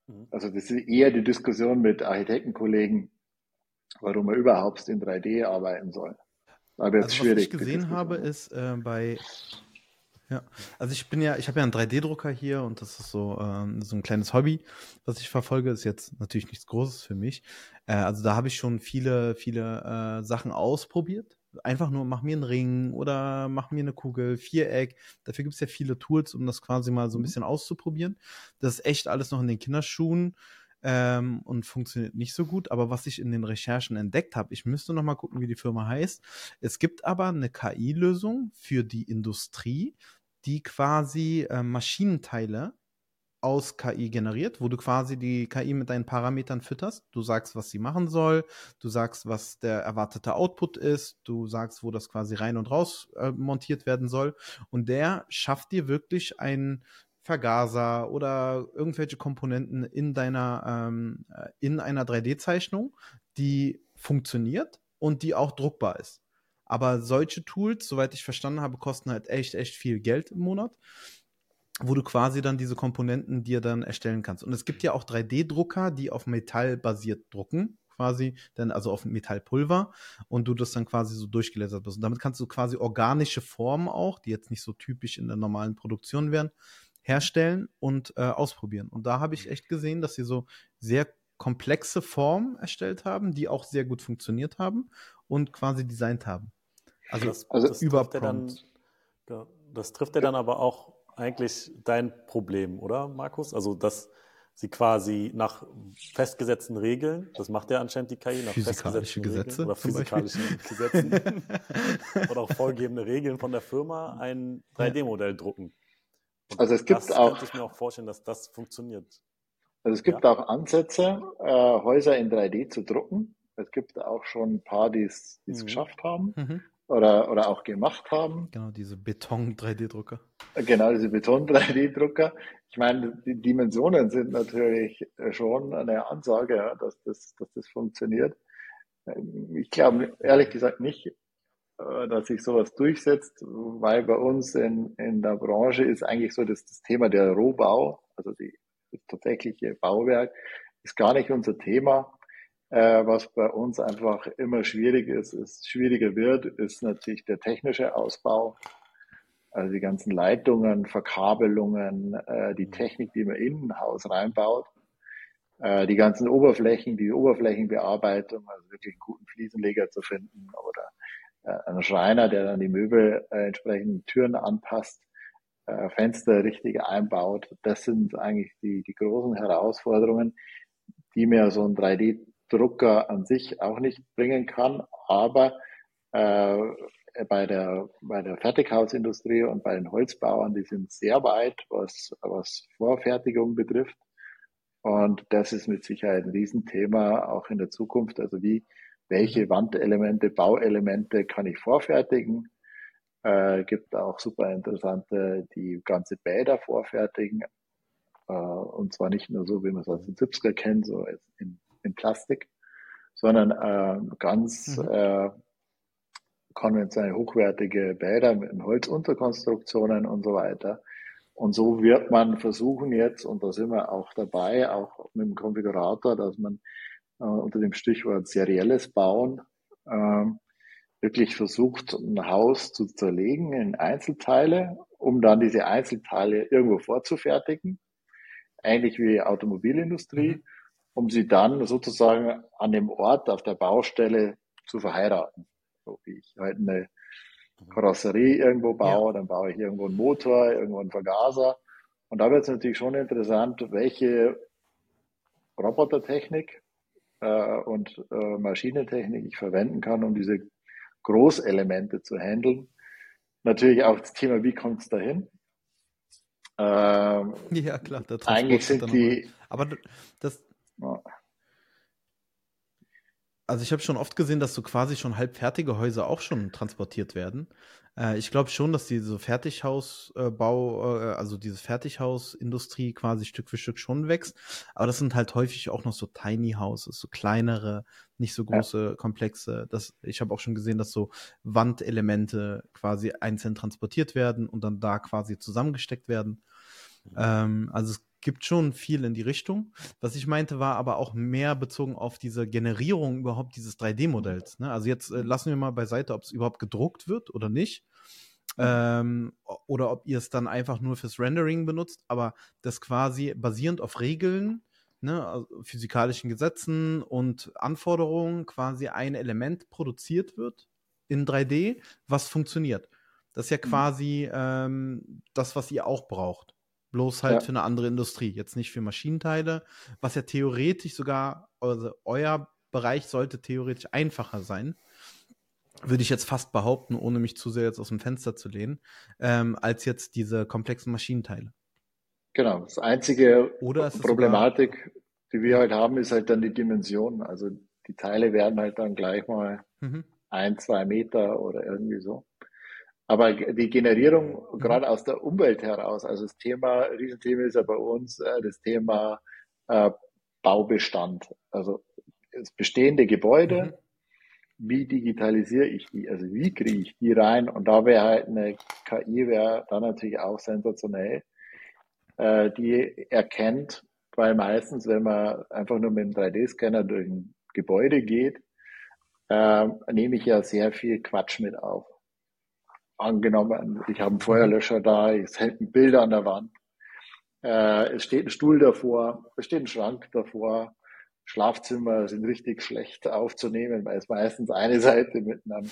Mhm. Also das ist eher die Diskussion mit Architektenkollegen, warum man überhaupt in 3D arbeiten soll. Aber jetzt also, schwierig. Was ich gesehen habe, ist äh, bei ja, also ich bin ja, ich habe ja einen 3D-Drucker hier und das ist so, ähm, so ein kleines Hobby, was ich verfolge. Ist jetzt natürlich nichts Großes für mich. Äh, also da habe ich schon viele, viele äh, Sachen ausprobiert. Einfach nur, mach mir einen Ring oder mach mir eine Kugel, Viereck. Dafür gibt es ja viele Tools, um das quasi mal so ein mhm. bisschen auszuprobieren. Das ist echt alles noch in den Kinderschuhen ähm, und funktioniert nicht so gut. Aber was ich in den Recherchen entdeckt habe, ich müsste noch mal gucken, wie die Firma heißt. Es gibt aber eine KI-Lösung für die Industrie, die quasi äh, Maschinenteile aus KI generiert, wo du quasi die KI mit deinen Parametern fütterst. Du sagst, was sie machen soll, du sagst, was der erwartete Output ist, du sagst, wo das quasi rein und raus äh, montiert werden soll. Und der schafft dir wirklich einen Vergaser oder irgendwelche Komponenten in deiner, ähm, äh, in einer 3D-Zeichnung, die funktioniert und die auch druckbar ist. Aber solche Tools, soweit ich verstanden habe, kosten halt echt, echt viel Geld im Monat wo du quasi dann diese Komponenten dir dann erstellen kannst. Und es gibt ja auch 3D-Drucker, die auf Metall basiert drucken, quasi, dann also auf Metallpulver und du das dann quasi so durchgelasert bist. Und damit kannst du quasi organische Formen auch, die jetzt nicht so typisch in der normalen Produktion wären, herstellen und äh, ausprobieren. Und da habe ich echt gesehen, dass sie so sehr komplexe Formen erstellt haben, die auch sehr gut funktioniert haben und quasi designt haben. Also, das, also das über trifft dann, Das trifft ja dann aber auch eigentlich dein Problem, oder Markus? Also, dass sie quasi nach festgesetzten Regeln, das macht ja anscheinend die KI, nach festgesetzten Gesetze Regeln oder physikalischen Gesetzen oder auch vorgegebene Regeln von der Firma ein 3D-Modell drucken. Und also es gibt das auch. könnte ich mir auch vorstellen, dass das funktioniert. Also es gibt ja. auch Ansätze, äh, Häuser in 3D zu drucken. Es gibt auch schon ein paar, die es mhm. geschafft haben. Mhm oder, oder auch gemacht haben. Genau, diese Beton-3D-Drucker. Genau, diese Beton-3D-Drucker. Ich meine, die Dimensionen sind natürlich schon eine Ansage, dass das, dass das funktioniert. Ich glaube ehrlich gesagt nicht, äh, dass sich sowas durchsetzt, weil bei uns in, in der Branche ist eigentlich so dass das Thema der Rohbau, also die, das tatsächliche Bauwerk, ist gar nicht unser Thema. Äh, was bei uns einfach immer schwierig ist, ist schwieriger wird, ist natürlich der technische Ausbau. Also die ganzen Leitungen, Verkabelungen, äh, die Technik, die man in ein Haus reinbaut, äh, die ganzen Oberflächen, die Oberflächenbearbeitung, also wirklich einen guten Fliesenleger zu finden oder äh, einen Schreiner, der dann die Möbel äh, entsprechend Türen anpasst, äh, Fenster richtig einbaut. Das sind eigentlich die, die großen Herausforderungen, die mir so ein 3D Drucker an sich auch nicht bringen kann, aber äh, bei der, bei der Fertighausindustrie und bei den Holzbauern, die sind sehr weit, was, was Vorfertigung betrifft. Und das ist mit Sicherheit ein Riesenthema auch in der Zukunft. Also wie, welche. Wandelemente, Bauelemente kann ich vorfertigen? Äh, gibt auch super interessante, die ganze Bäder vorfertigen. Äh, und zwar nicht nur so, wie man es aus den Zipsker kennt, so in in Plastik, sondern äh, ganz mhm. äh, konventionell hochwertige Bäder mit Holzunterkonstruktionen und so weiter. Und so wird man versuchen jetzt, und da sind wir auch dabei, auch mit dem Konfigurator, dass man äh, unter dem Stichwort serielles Bauen äh, wirklich versucht, ein Haus zu zerlegen in Einzelteile, um dann diese Einzelteile irgendwo vorzufertigen. Ähnlich wie Automobilindustrie. Mhm um sie dann sozusagen an dem Ort auf der Baustelle zu verheiraten. So wie ich halt eine Karosserie irgendwo baue, ja. dann baue ich irgendwo einen Motor, irgendwo einen Vergaser. Und da wird es natürlich schon interessant, welche Robotertechnik äh, und äh, Maschinentechnik ich verwenden kann, um diese Großelemente zu handeln. Natürlich auch das Thema, wie kommt es dahin? Ähm, ja, klar. Eigentlich sind die. Aber das, also ich habe schon oft gesehen, dass so quasi schon halbfertige Häuser auch schon transportiert werden. Äh, ich glaube schon, dass diese Fertighausbau, äh, also diese Fertighausindustrie quasi Stück für Stück schon wächst. Aber das sind halt häufig auch noch so Tiny Houses, so kleinere, nicht so große ja. Komplexe. Das, ich habe auch schon gesehen, dass so Wandelemente quasi einzeln transportiert werden und dann da quasi zusammengesteckt werden. Mhm. Ähm, also es gibt schon viel in die Richtung. Was ich meinte, war aber auch mehr bezogen auf diese Generierung überhaupt dieses 3D-Modells. Ne? Also jetzt äh, lassen wir mal beiseite, ob es überhaupt gedruckt wird oder nicht. Ähm, oder ob ihr es dann einfach nur fürs Rendering benutzt, aber das quasi basierend auf Regeln, ne, also physikalischen Gesetzen und Anforderungen quasi ein Element produziert wird in 3D, was funktioniert. Das ist ja mhm. quasi ähm, das, was ihr auch braucht. Bloß halt ja. für eine andere Industrie, jetzt nicht für Maschinenteile, was ja theoretisch sogar, also euer Bereich sollte theoretisch einfacher sein, würde ich jetzt fast behaupten, ohne mich zu sehr jetzt aus dem Fenster zu lehnen, ähm, als jetzt diese komplexen Maschinenteile. Genau. Das einzige Problematik, die wir halt haben, ist halt dann die Dimension. Also die Teile werden halt dann gleich mal mhm. ein, zwei Meter oder irgendwie so. Aber die Generierung mhm. gerade aus der Umwelt heraus, also das Thema, Riesenthema ist ja bei uns äh, das Thema äh, Baubestand. Also das bestehende Gebäude, mhm. wie digitalisiere ich die? Also wie kriege ich die rein? Und da wäre halt eine KI wäre dann natürlich auch sensationell, äh, die erkennt, weil meistens, wenn man einfach nur mit einem 3D-Scanner durch ein Gebäude geht, äh, nehme ich ja sehr viel Quatsch mit auf. Angenommen, ich habe einen Feuerlöscher da, es hält ein Bild an der Wand, äh, es steht ein Stuhl davor, es steht ein Schrank davor, Schlafzimmer sind richtig schlecht aufzunehmen, weil es meistens eine Seite mit einem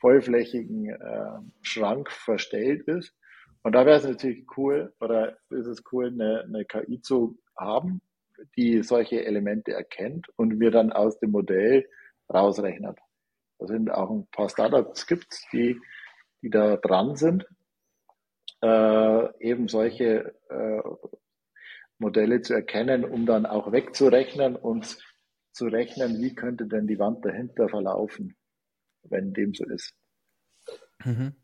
vollflächigen äh, Schrank verstellt ist. Und da wäre es natürlich cool, oder ist es cool, eine, eine KI zu haben, die solche Elemente erkennt und mir dann aus dem Modell rausrechnet. Da sind auch ein paar Startups gibt, die, die da dran sind, äh, eben solche äh, Modelle zu erkennen, um dann auch wegzurechnen und zu rechnen, wie könnte denn die Wand dahinter verlaufen, wenn dem so ist. Mhm.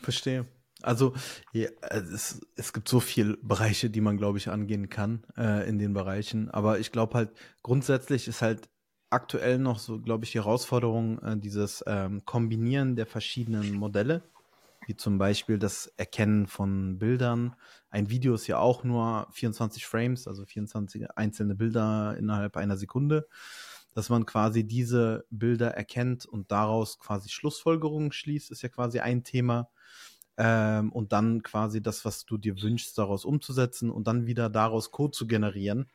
Verstehe. Also ja, es, es gibt so viele Bereiche, die man, glaube ich, angehen kann äh, in den Bereichen. Aber ich glaube halt, grundsätzlich ist halt aktuell noch so, glaube ich, die Herausforderung, äh, dieses ähm, Kombinieren der verschiedenen Modelle, wie zum Beispiel das Erkennen von Bildern. Ein Video ist ja auch nur 24 Frames, also 24 einzelne Bilder innerhalb einer Sekunde. Dass man quasi diese Bilder erkennt und daraus quasi Schlussfolgerungen schließt, ist ja quasi ein Thema. Ähm, und dann quasi das, was du dir wünschst, daraus umzusetzen und dann wieder daraus Code zu generieren,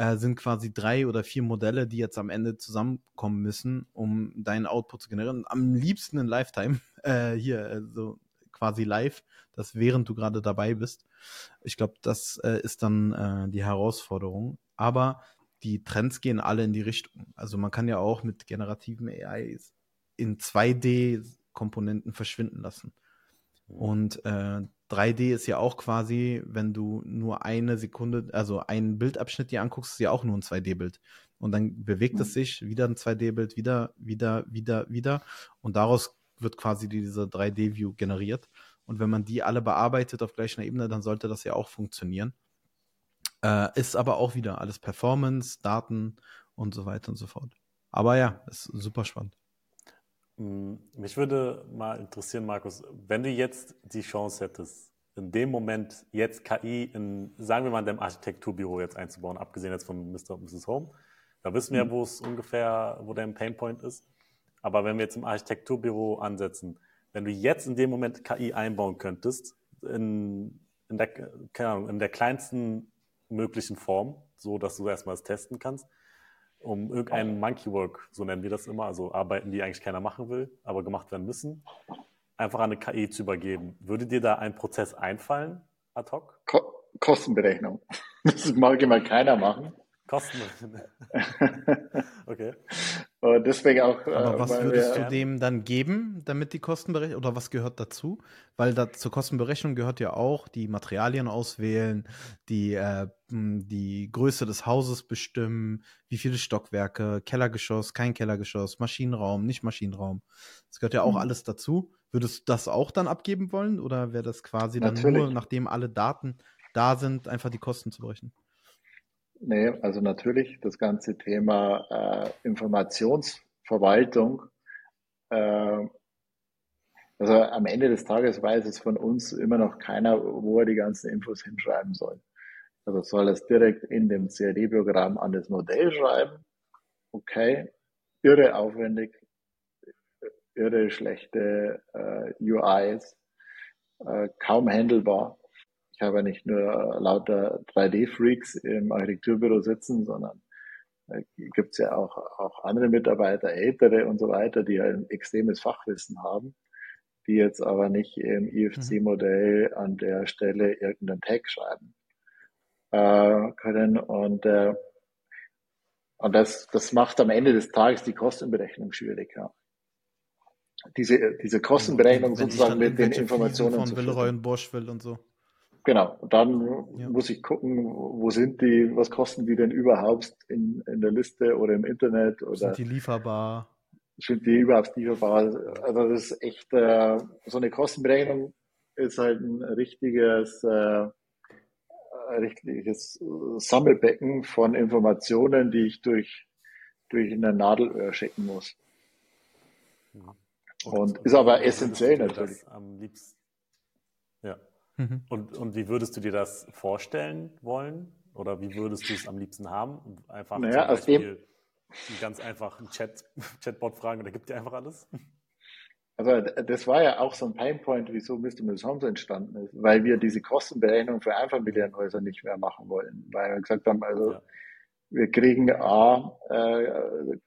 äh, sind quasi drei oder vier Modelle, die jetzt am Ende zusammenkommen müssen, um deinen Output zu generieren. Am liebsten in Lifetime, äh, hier, also quasi live, das während du gerade dabei bist. Ich glaube, das äh, ist dann äh, die Herausforderung. Aber die Trends gehen alle in die Richtung. Also man kann ja auch mit generativen AIs in 2D-Komponenten verschwinden lassen. Und äh, 3D ist ja auch quasi, wenn du nur eine Sekunde, also einen Bildabschnitt dir anguckst, ist ja auch nur ein 2D-Bild. Und dann bewegt mhm. es sich, wieder ein 2D-Bild, wieder, wieder, wieder, wieder. Und daraus wird quasi diese 3D-View generiert. Und wenn man die alle bearbeitet auf gleicher Ebene, dann sollte das ja auch funktionieren. Äh, ist aber auch wieder alles Performance, Daten und so weiter und so fort. Aber ja, ist super spannend. Hm, mich würde mal interessieren, Markus, wenn du jetzt die Chance hättest, in dem Moment jetzt KI in, sagen wir mal, in deinem Architekturbüro jetzt einzubauen, abgesehen jetzt von Mr. und Mrs. Home, da wissen wir ja, mhm. wo es ungefähr, wo dein Painpoint ist. Aber wenn wir jetzt im Architekturbüro ansetzen, wenn du jetzt in dem Moment KI einbauen könntest, in, in, der, keine Ahnung, in der kleinsten möglichen Form, so dass du erstmal es testen kannst, um irgendeinen Monkey Work, so nennen wir das immer, also Arbeiten, die eigentlich keiner machen will, aber gemacht werden müssen, einfach an eine KI zu übergeben. Würde dir da ein Prozess einfallen, ad hoc? Ko Kostenberechnung. Das mag immer keiner machen. Kostenberechnung. okay. Und deswegen auch. Aber äh, was würdest wir, du dem dann geben, damit die Kostenberechnung, oder was gehört dazu? Weil da, zur Kostenberechnung gehört ja auch die Materialien auswählen, die, äh, die Größe des Hauses bestimmen, wie viele Stockwerke, Kellergeschoss, kein Kellergeschoss, Maschinenraum, nicht Maschinenraum. Das gehört ja auch mhm. alles dazu. Würdest du das auch dann abgeben wollen? Oder wäre das quasi dann Natürlich. nur, nachdem alle Daten da sind, einfach die Kosten zu berechnen? Nee, also natürlich das ganze Thema äh, Informationsverwaltung. Äh, also am Ende des Tages weiß es von uns immer noch keiner, wo er die ganzen Infos hinschreiben soll. Also soll es direkt in dem CAD-Programm an das Modell schreiben. Okay, irre aufwendig, irre schlechte äh, UIs, äh, kaum handelbar. Ich habe nicht nur lauter 3D-Freaks im Architekturbüro sitzen, sondern äh, gibt es ja auch, auch andere Mitarbeiter, ältere und so weiter, die ein extremes Fachwissen haben, die jetzt aber nicht im IFC-Modell an der Stelle irgendeinen Tag schreiben äh, können. Und, äh, und das, das macht am Ende des Tages die Kostenberechnung schwieriger. Diese, diese Kostenberechnung sozusagen mit den Informationen. Von Villeroy und Bosch will und so. Genau, dann ja. muss ich gucken, wo sind die, was kosten die denn überhaupt in, in der Liste oder im Internet oder sind die lieferbar? Sind die überhaupt lieferbar? Also das ist echt äh, so eine Kostenberechnung ist halt ein richtiges äh, richtiges Sammelbecken von Informationen, die ich durch durch eine Nadelöhr schicken muss. Und, und, ist aber essentiell natürlich. Am liebsten. Ja. Mhm. Und, und wie würdest du dir das vorstellen wollen? Oder wie würdest du es am liebsten haben? Einfach naja, zum Beispiel dem, einen ganz einfachen Chat, Chatbot fragen und da gibt dir einfach alles? Also das war ja auch so ein Painpoint, wieso Mr. Miss Homes entstanden ist, weil wir diese Kostenberechnung für Einfamilienhäuser nicht mehr machen wollen, weil wir gesagt haben, also ja. wir kriegen A, äh,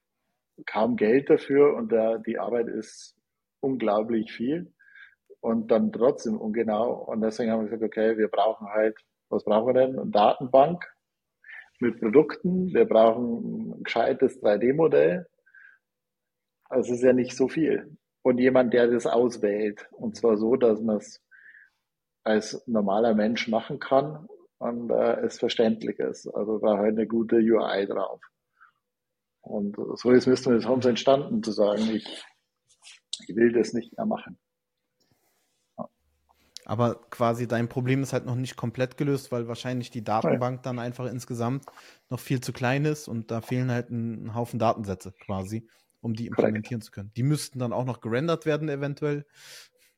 kaum Geld dafür und äh, die Arbeit ist unglaublich viel und dann trotzdem ungenau. Und deswegen haben wir gesagt, okay, wir brauchen halt, was brauchen wir denn? Eine Datenbank mit Produkten. Wir brauchen ein gescheites 3D-Modell. Also es ist ja nicht so viel. Und jemand, der das auswählt. Und zwar so, dass man es als normaler Mensch machen kann und äh, es verständlich ist. Also da halt eine gute UI drauf. Und so ist Mr. Homes entstanden, zu sagen, ich, ich will das nicht mehr machen. Aber quasi dein Problem ist halt noch nicht komplett gelöst, weil wahrscheinlich die Datenbank dann einfach insgesamt noch viel zu klein ist und da fehlen halt ein, Haufen Datensätze quasi, um die implementieren Correct. zu können. Die müssten dann auch noch gerendert werden eventuell,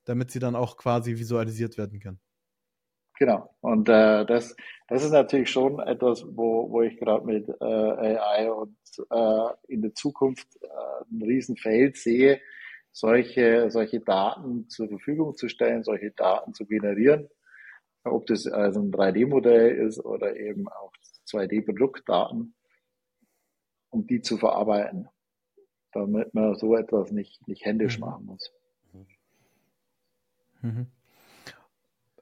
damit sie dann auch quasi visualisiert werden können. Genau. Und äh, das, das ist natürlich schon etwas, wo, wo ich gerade mit äh, AI und äh, in der Zukunft äh, ein Riesenfeld sehe, solche, solche Daten zur Verfügung zu stellen, solche Daten zu generieren. Ob das also ein 3D-Modell ist oder eben auch 2D-Produktdaten, um die zu verarbeiten, damit man so etwas nicht, nicht händisch mhm. machen muss. Mhm.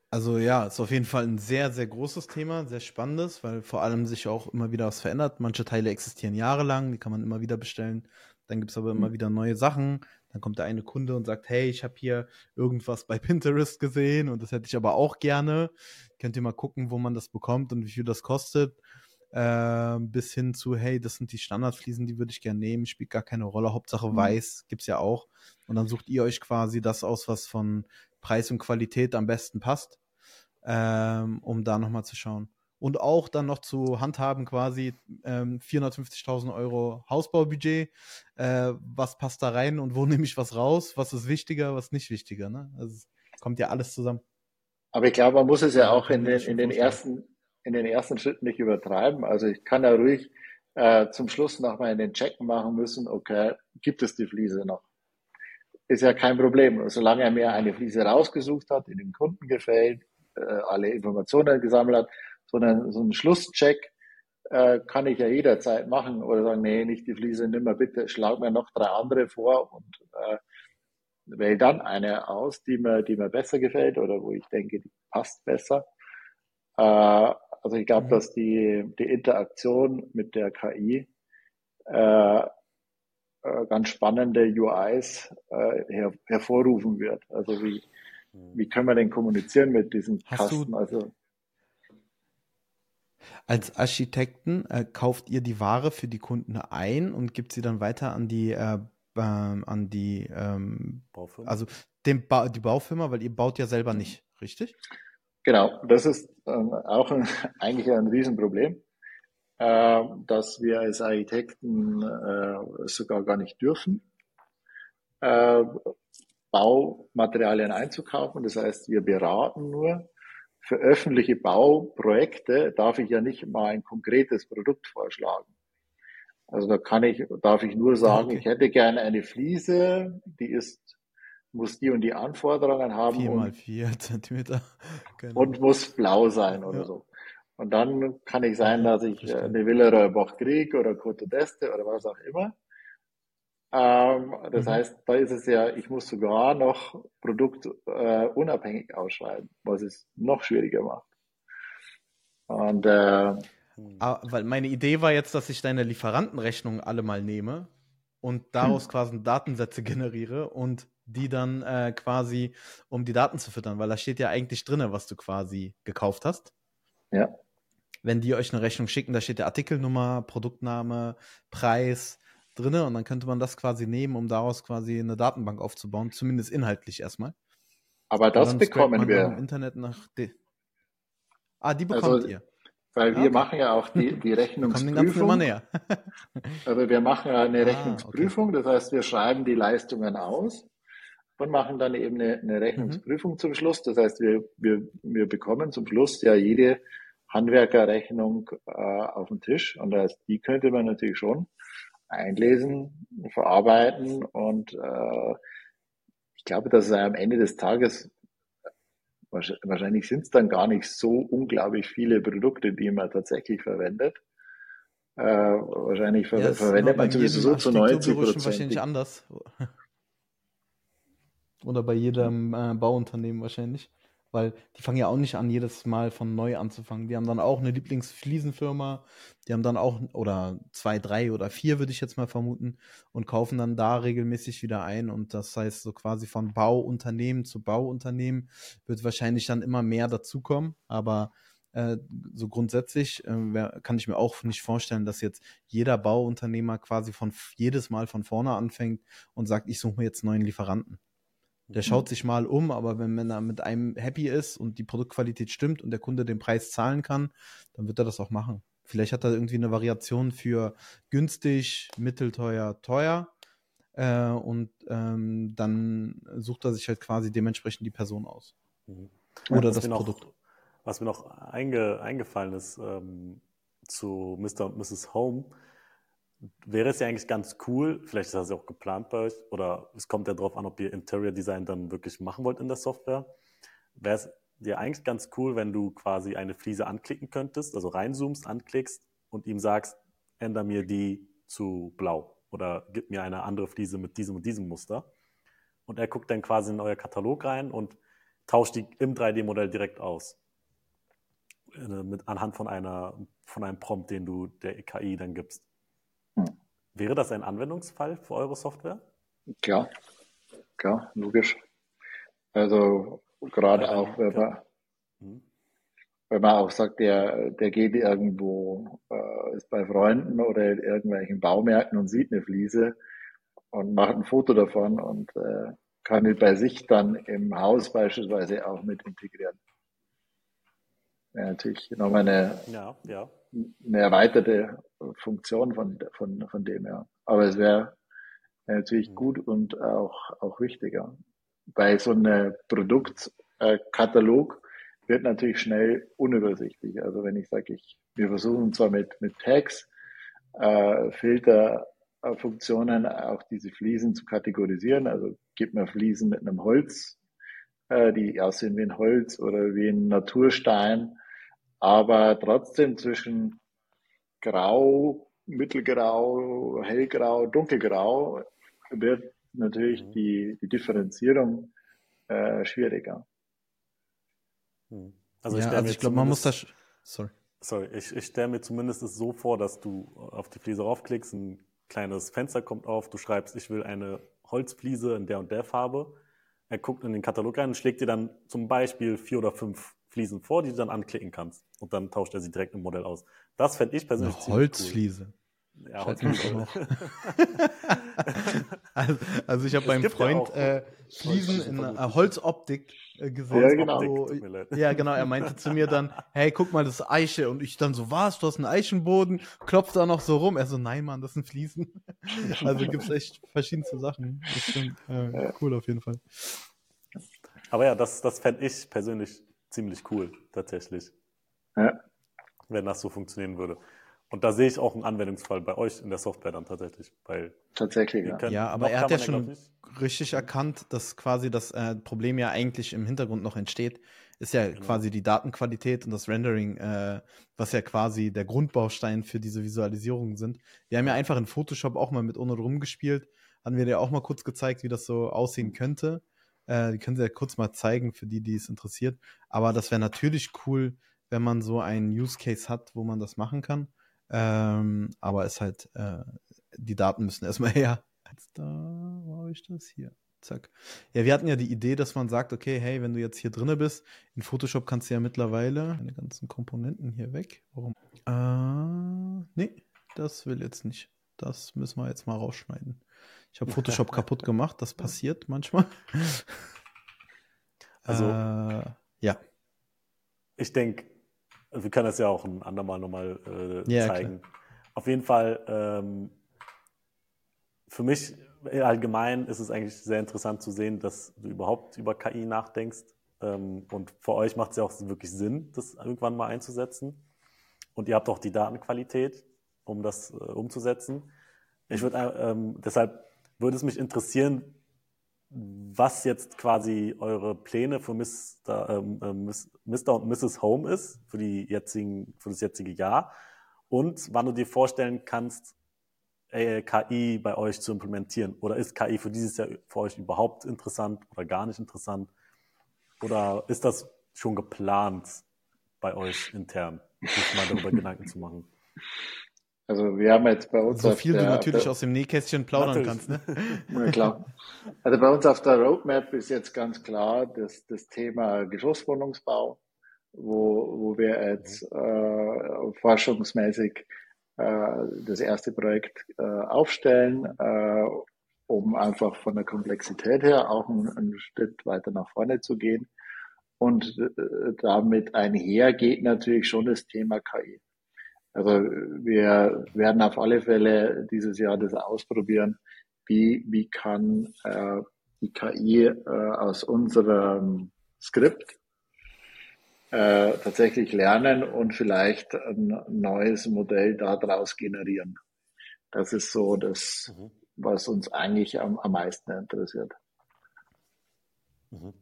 Also ja, ist auf jeden Fall ein sehr, sehr großes Thema, sehr spannendes, weil vor allem sich auch immer wieder was verändert. Manche Teile existieren jahrelang, die kann man immer wieder bestellen. Dann gibt es aber immer mhm. wieder neue Sachen. Dann kommt der eine Kunde und sagt, hey, ich habe hier irgendwas bei Pinterest gesehen und das hätte ich aber auch gerne. Könnt ihr mal gucken, wo man das bekommt und wie viel das kostet. Äh, bis hin zu, hey, das sind die Standardfliesen, die würde ich gerne nehmen, spielt gar keine Rolle, Hauptsache mhm. weiß, gibt's ja auch. Und dann sucht ihr euch quasi das aus, was von Preis und Qualität am besten passt ähm, um da nochmal zu schauen. Und auch dann noch zu handhaben quasi ähm, 450.000 Euro Hausbaubudget. Äh, was passt da rein und wo nehme ich was raus? Was ist wichtiger, was nicht wichtiger? Ne? Also kommt ja alles zusammen. Aber ich glaube, man muss es ja auch in den, in den ersten, in den ersten Schritten nicht übertreiben. Also ich kann ja ruhig äh, zum Schluss nochmal in den Check machen müssen, okay, gibt es die Fliese noch? Ist ja kein Problem. Solange er mir eine Fliese rausgesucht hat, die dem Kunden gefällt, äh, alle Informationen gesammelt hat, sondern so einen Schlusscheck äh, kann ich ja jederzeit machen oder sagen, nee, nicht die Fliese, nimm mal bitte, schlag mir noch drei andere vor und äh, wähle dann eine aus, die mir, die mir besser gefällt oder wo ich denke, die passt besser. Äh, also ich glaube, mhm. dass die, die Interaktion mit der KI äh, äh, ganz spannende UIs äh, her, hervorrufen wird. Also wie, hm. Wie können wir denn kommunizieren mit diesem Hast Kasten? Also als Architekten äh, kauft ihr die Ware für die Kunden ein und gibt sie dann weiter an die äh, äh, an die ähm, Baufirma? Also dem ba die Baufirma, weil ihr baut ja selber nicht, richtig? Genau, das ist ähm, auch ein, eigentlich ein Riesenproblem, äh, dass wir als Architekten äh, sogar gar nicht dürfen. Äh, Baumaterialien einzukaufen. Das heißt, wir beraten nur. Für öffentliche Bauprojekte darf ich ja nicht mal ein konkretes Produkt vorschlagen. Also da kann ich, darf ich nur sagen, okay. ich hätte gerne eine Fliese, die ist, muss die und die Anforderungen haben. Vier mal vier Zentimeter. Genau. Und muss blau sein oder ja. so. Und dann kann ich sein, dass ich Verstehe. eine Villeroy Boch Krieg oder Cote d'Este oder was auch immer ähm, das mhm. heißt, da ist es ja, ich muss sogar noch produktunabhängig äh, ausschreiben, was es noch schwieriger macht. Und äh, ah, weil meine Idee war jetzt, dass ich deine Lieferantenrechnung alle mal nehme und daraus quasi Datensätze generiere und die dann äh, quasi, um die Daten zu füttern, weil da steht ja eigentlich drin, was du quasi gekauft hast. Ja. Wenn die euch eine Rechnung schicken, da steht der Artikelnummer, Produktname, Preis drin und dann könnte man das quasi nehmen, um daraus quasi eine Datenbank aufzubauen, zumindest inhaltlich erstmal. Aber das bekommen wir. Im Internet nach ah, die bekommt also, ihr. Weil wir okay. machen ja auch die, die Rechnungsprüfung. Immer näher. also wir machen ja eine Rechnungsprüfung, ah, okay. das heißt, wir schreiben die Leistungen aus und machen dann eben eine, eine Rechnungsprüfung mhm. zum Schluss. Das heißt, wir, wir, wir bekommen zum Schluss ja jede Handwerkerrechnung äh, auf den Tisch und das heißt, die könnte man natürlich schon einlesen, verarbeiten und äh, ich glaube, dass es am Ende des Tages wahrscheinlich sind es dann gar nicht so unglaublich viele Produkte, die man tatsächlich verwendet. Äh, wahrscheinlich ver ja, verwendet man sowieso so zu 90 Prozent. wahrscheinlich anders. Oder bei jedem äh, Bauunternehmen wahrscheinlich weil die fangen ja auch nicht an, jedes Mal von neu anzufangen. Die haben dann auch eine Lieblingsfliesenfirma, die haben dann auch, oder zwei, drei oder vier, würde ich jetzt mal vermuten, und kaufen dann da regelmäßig wieder ein. Und das heißt, so quasi von Bauunternehmen zu Bauunternehmen wird wahrscheinlich dann immer mehr dazukommen. Aber äh, so grundsätzlich äh, kann ich mir auch nicht vorstellen, dass jetzt jeder Bauunternehmer quasi von jedes Mal von vorne anfängt und sagt, ich suche mir jetzt neuen Lieferanten. Der schaut sich mal um, aber wenn man da mit einem happy ist und die Produktqualität stimmt und der Kunde den Preis zahlen kann, dann wird er das auch machen. Vielleicht hat er irgendwie eine Variation für günstig, mittelteuer, teuer. Äh, und ähm, dann sucht er sich halt quasi dementsprechend die Person aus. Mhm. Oder was das Produkt. Noch, was mir noch einge, eingefallen ist ähm, zu Mr. und Mrs. Home, wäre es ja eigentlich ganz cool, vielleicht ist das ja auch geplant bei euch, oder es kommt ja darauf an, ob ihr Interior Design dann wirklich machen wollt in der Software. Wäre es dir eigentlich ganz cool, wenn du quasi eine Fliese anklicken könntest, also reinzoomst, anklickst und ihm sagst, änder mir die zu blau oder gib mir eine andere Fliese mit diesem und diesem Muster. Und er guckt dann quasi in euer Katalog rein und tauscht die im 3D-Modell direkt aus. Äh, mit, anhand von einer, von einem Prompt, den du der KI dann gibst. Wäre das ein Anwendungsfall für eure Software? Klar, klar, logisch. Also gerade ja, auch, wenn man, mhm. wenn man auch sagt, der, der geht irgendwo, äh, ist bei Freunden oder in irgendwelchen Baumärkten und sieht eine Fliese und macht ein Foto davon und äh, kann die bei sich dann im Haus beispielsweise auch mit integrieren. Ja, natürlich nochmal eine, ja, ja. Eine erweiterte Funktion von, von, von dem her. Aber es wäre natürlich mhm. gut und auch, auch wichtiger. Bei so einem Produktkatalog wird natürlich schnell unübersichtlich. Also wenn ich sage, ich, wir versuchen zwar mit, mit Tags, äh, Filterfunktionen auch diese Fliesen zu kategorisieren. Also gibt mir Fliesen mit einem Holz, äh, die aussehen wie ein Holz oder wie ein Naturstein, aber trotzdem zwischen Grau, Mittelgrau, Hellgrau, Dunkelgrau wird natürlich mhm. die, die Differenzierung äh, schwieriger. Mhm. Also ich, ja, also ich glaube, man muss das. Sorry. Sorry, ich, ich stelle mir zumindest so vor, dass du auf die Fliese raufklickst, ein kleines Fenster kommt auf, du schreibst, ich will eine Holzfliese in der und der Farbe. Er guckt in den Katalog rein und schlägt dir dann zum Beispiel vier oder fünf Fliesen vor, die du dann anklicken kannst. Und dann tauscht er sie direkt im Modell aus. Das fände ich persönlich Eine Holzfliese. Cool. Ja, Holzfliese. also, also, ich habe beim Freund ja äh, Fliesen in äh, Holzoptik äh, gesehen. Ja genau. Ja, genau. Er meinte zu mir dann, hey, guck mal, das ist Eiche. Und ich dann so, was? Du hast einen Eichenboden? Klopft da noch so rum. Er so, nein, Mann, das sind Fliesen. also gibt es echt verschiedenste Sachen. Das stimmt. Äh, cool auf jeden Fall. Aber ja, das, das fände ich persönlich ziemlich cool, tatsächlich. Ja. Wenn das so funktionieren würde. Und da sehe ich auch einen Anwendungsfall bei euch in der Software dann tatsächlich. Weil tatsächlich, ja. ja, aber er hat ja schon richtig erkannt, dass quasi das äh, Problem ja eigentlich im Hintergrund noch entsteht. Ist ja genau. quasi die Datenqualität und das Rendering, äh, was ja quasi der Grundbaustein für diese Visualisierungen sind. Wir haben ja einfach in Photoshop auch mal mit Ono rumgespielt. Haben wir dir auch mal kurz gezeigt, wie das so aussehen könnte. Äh, die können sie ja kurz mal zeigen für die, die es interessiert. Aber das wäre natürlich cool, wenn man so einen Use Case hat, wo man das machen kann. Ähm, aber es halt, äh, die Daten müssen erstmal her. Jetzt da, wo habe ich das hier? Zack. Ja, wir hatten ja die Idee, dass man sagt, okay, hey, wenn du jetzt hier drinne bist, in Photoshop kannst du ja mittlerweile deine ganzen Komponenten hier weg. Warum? Äh, nee, das will jetzt nicht. Das müssen wir jetzt mal rausschneiden. Ich habe Photoshop kaputt gemacht, das passiert manchmal. Also, äh, ja. Ich denke, wir können das ja auch ein andermal nochmal äh, ja, zeigen. Klar. Auf jeden Fall, ähm, für mich allgemein ist es eigentlich sehr interessant zu sehen, dass du überhaupt über KI nachdenkst. Ähm, und für euch macht es ja auch wirklich Sinn, das irgendwann mal einzusetzen. Und ihr habt auch die Datenqualität, um das äh, umzusetzen. Ich würde äh, ähm, deshalb würde es mich interessieren, was jetzt quasi eure Pläne für Mr. Ähm, äh, Mr. und Mrs. Home ist für, die jetzigen, für das jetzige Jahr und wann du dir vorstellen kannst, KI bei euch zu implementieren. Oder ist KI für dieses Jahr für euch überhaupt interessant oder gar nicht interessant? Oder ist das schon geplant bei euch intern, sich mal darüber Gedanken zu machen? Also wir haben jetzt bei uns. So viel der, du natürlich der, aus dem Nähkästchen plaudern kannst, ne? Ja, klar. Also bei uns auf der Roadmap ist jetzt ganz klar das, das Thema Geschosswohnungsbau, wo, wo wir jetzt äh, forschungsmäßig äh, das erste Projekt äh, aufstellen, äh, um einfach von der Komplexität her auch einen, einen Schritt weiter nach vorne zu gehen. Und äh, damit einher geht natürlich schon das Thema KI. Also wir werden auf alle Fälle dieses Jahr das ausprobieren, wie, wie kann äh, die KI äh, aus unserem Skript äh, tatsächlich lernen und vielleicht ein neues Modell daraus generieren. Das ist so das, mhm. was uns eigentlich am, am meisten interessiert. Mhm.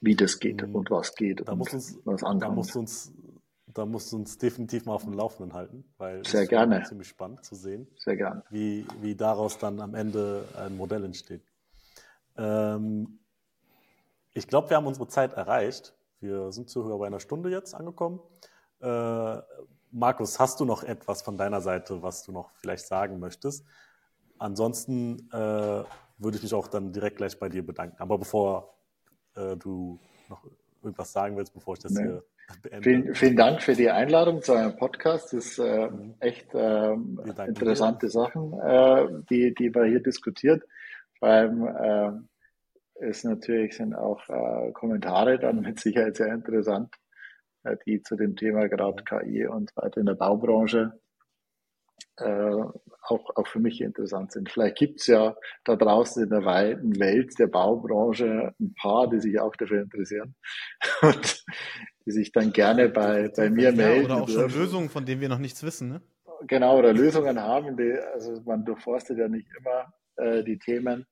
Wie das geht mhm. und was geht da und uns, was ankommt. Da musst du uns da musst du uns definitiv mal auf dem Laufenden halten, weil Sehr gerne. ziemlich spannend zu sehen, Sehr gerne. Wie, wie daraus dann am Ende ein Modell entsteht. Ähm, ich glaube, wir haben unsere Zeit erreicht. Wir sind circa bei einer Stunde jetzt angekommen. Äh, Markus, hast du noch etwas von deiner Seite, was du noch vielleicht sagen möchtest? Ansonsten äh, würde ich mich auch dann direkt gleich bei dir bedanken. Aber bevor äh, du noch irgendwas sagen willst, bevor ich das nee. hier Vielen, vielen, Dank für die Einladung zu eurem Podcast. Das ist äh, echt äh, interessante dir. Sachen, äh, die, die wir hier diskutiert. Vor allem äh, ist natürlich sind auch äh, Kommentare dann mit Sicherheit sehr interessant, äh, die zu dem Thema gerade KI und weiter in der Baubranche äh, auch, auch für mich interessant sind. Vielleicht gibt's ja da draußen in der weiten Welt der Baubranche ein paar, die sich auch dafür interessieren und die sich dann gerne bei, bei mir ja, melden. Oder auch dürfen. schon Lösungen, von denen wir noch nichts wissen. Ne? Genau, oder Lösungen haben, die, also man durchforstet ja nicht immer äh, die Themen,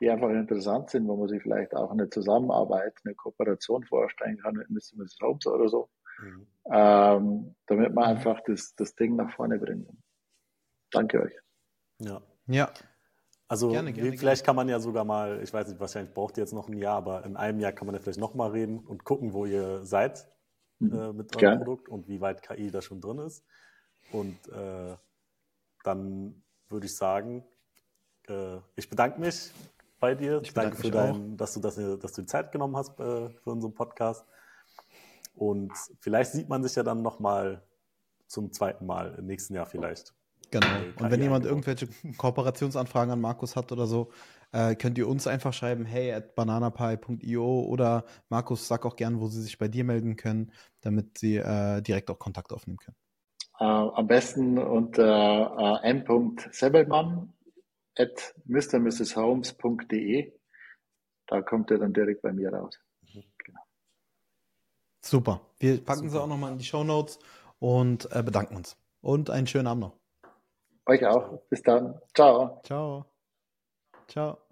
die einfach interessant sind, wo man sich vielleicht auch eine Zusammenarbeit, eine Kooperation vorstellen kann mit Mr. Mrs. Holmes oder so, mhm. ähm, damit man einfach das, das Ding nach vorne bringt. Danke euch. Ja. Ja. Also gerne, gerne, vielleicht gerne. kann man ja sogar mal, ich weiß nicht, wahrscheinlich braucht ihr jetzt noch ein Jahr, aber in einem Jahr kann man ja vielleicht nochmal reden und gucken, wo ihr seid mhm. äh, mit eurem gerne. Produkt und wie weit KI da schon drin ist. Und äh, dann würde ich sagen, äh, ich bedanke mich bei dir. Ich danke für dein, dass du, das, dass du die Zeit genommen hast äh, für unseren Podcast. Und vielleicht sieht man sich ja dann nochmal zum zweiten Mal im nächsten Jahr vielleicht. Genau. Und wenn jemand irgendwelche Kooperationsanfragen an Markus hat oder so, äh, könnt ihr uns einfach schreiben, hey at bananapie.io oder Markus, sag auch gern, wo sie sich bei dir melden können, damit sie äh, direkt auch Kontakt aufnehmen können. Uh, am besten unter uh, m.sebelmann at mrmrshomes.de. Da kommt er dann direkt bei mir raus. Genau. Super. Wir packen Super. sie auch nochmal in die Show Notes und äh, bedanken uns. Und einen schönen Abend noch. Euch auch. Bis dann. Ciao. Ciao. Ciao.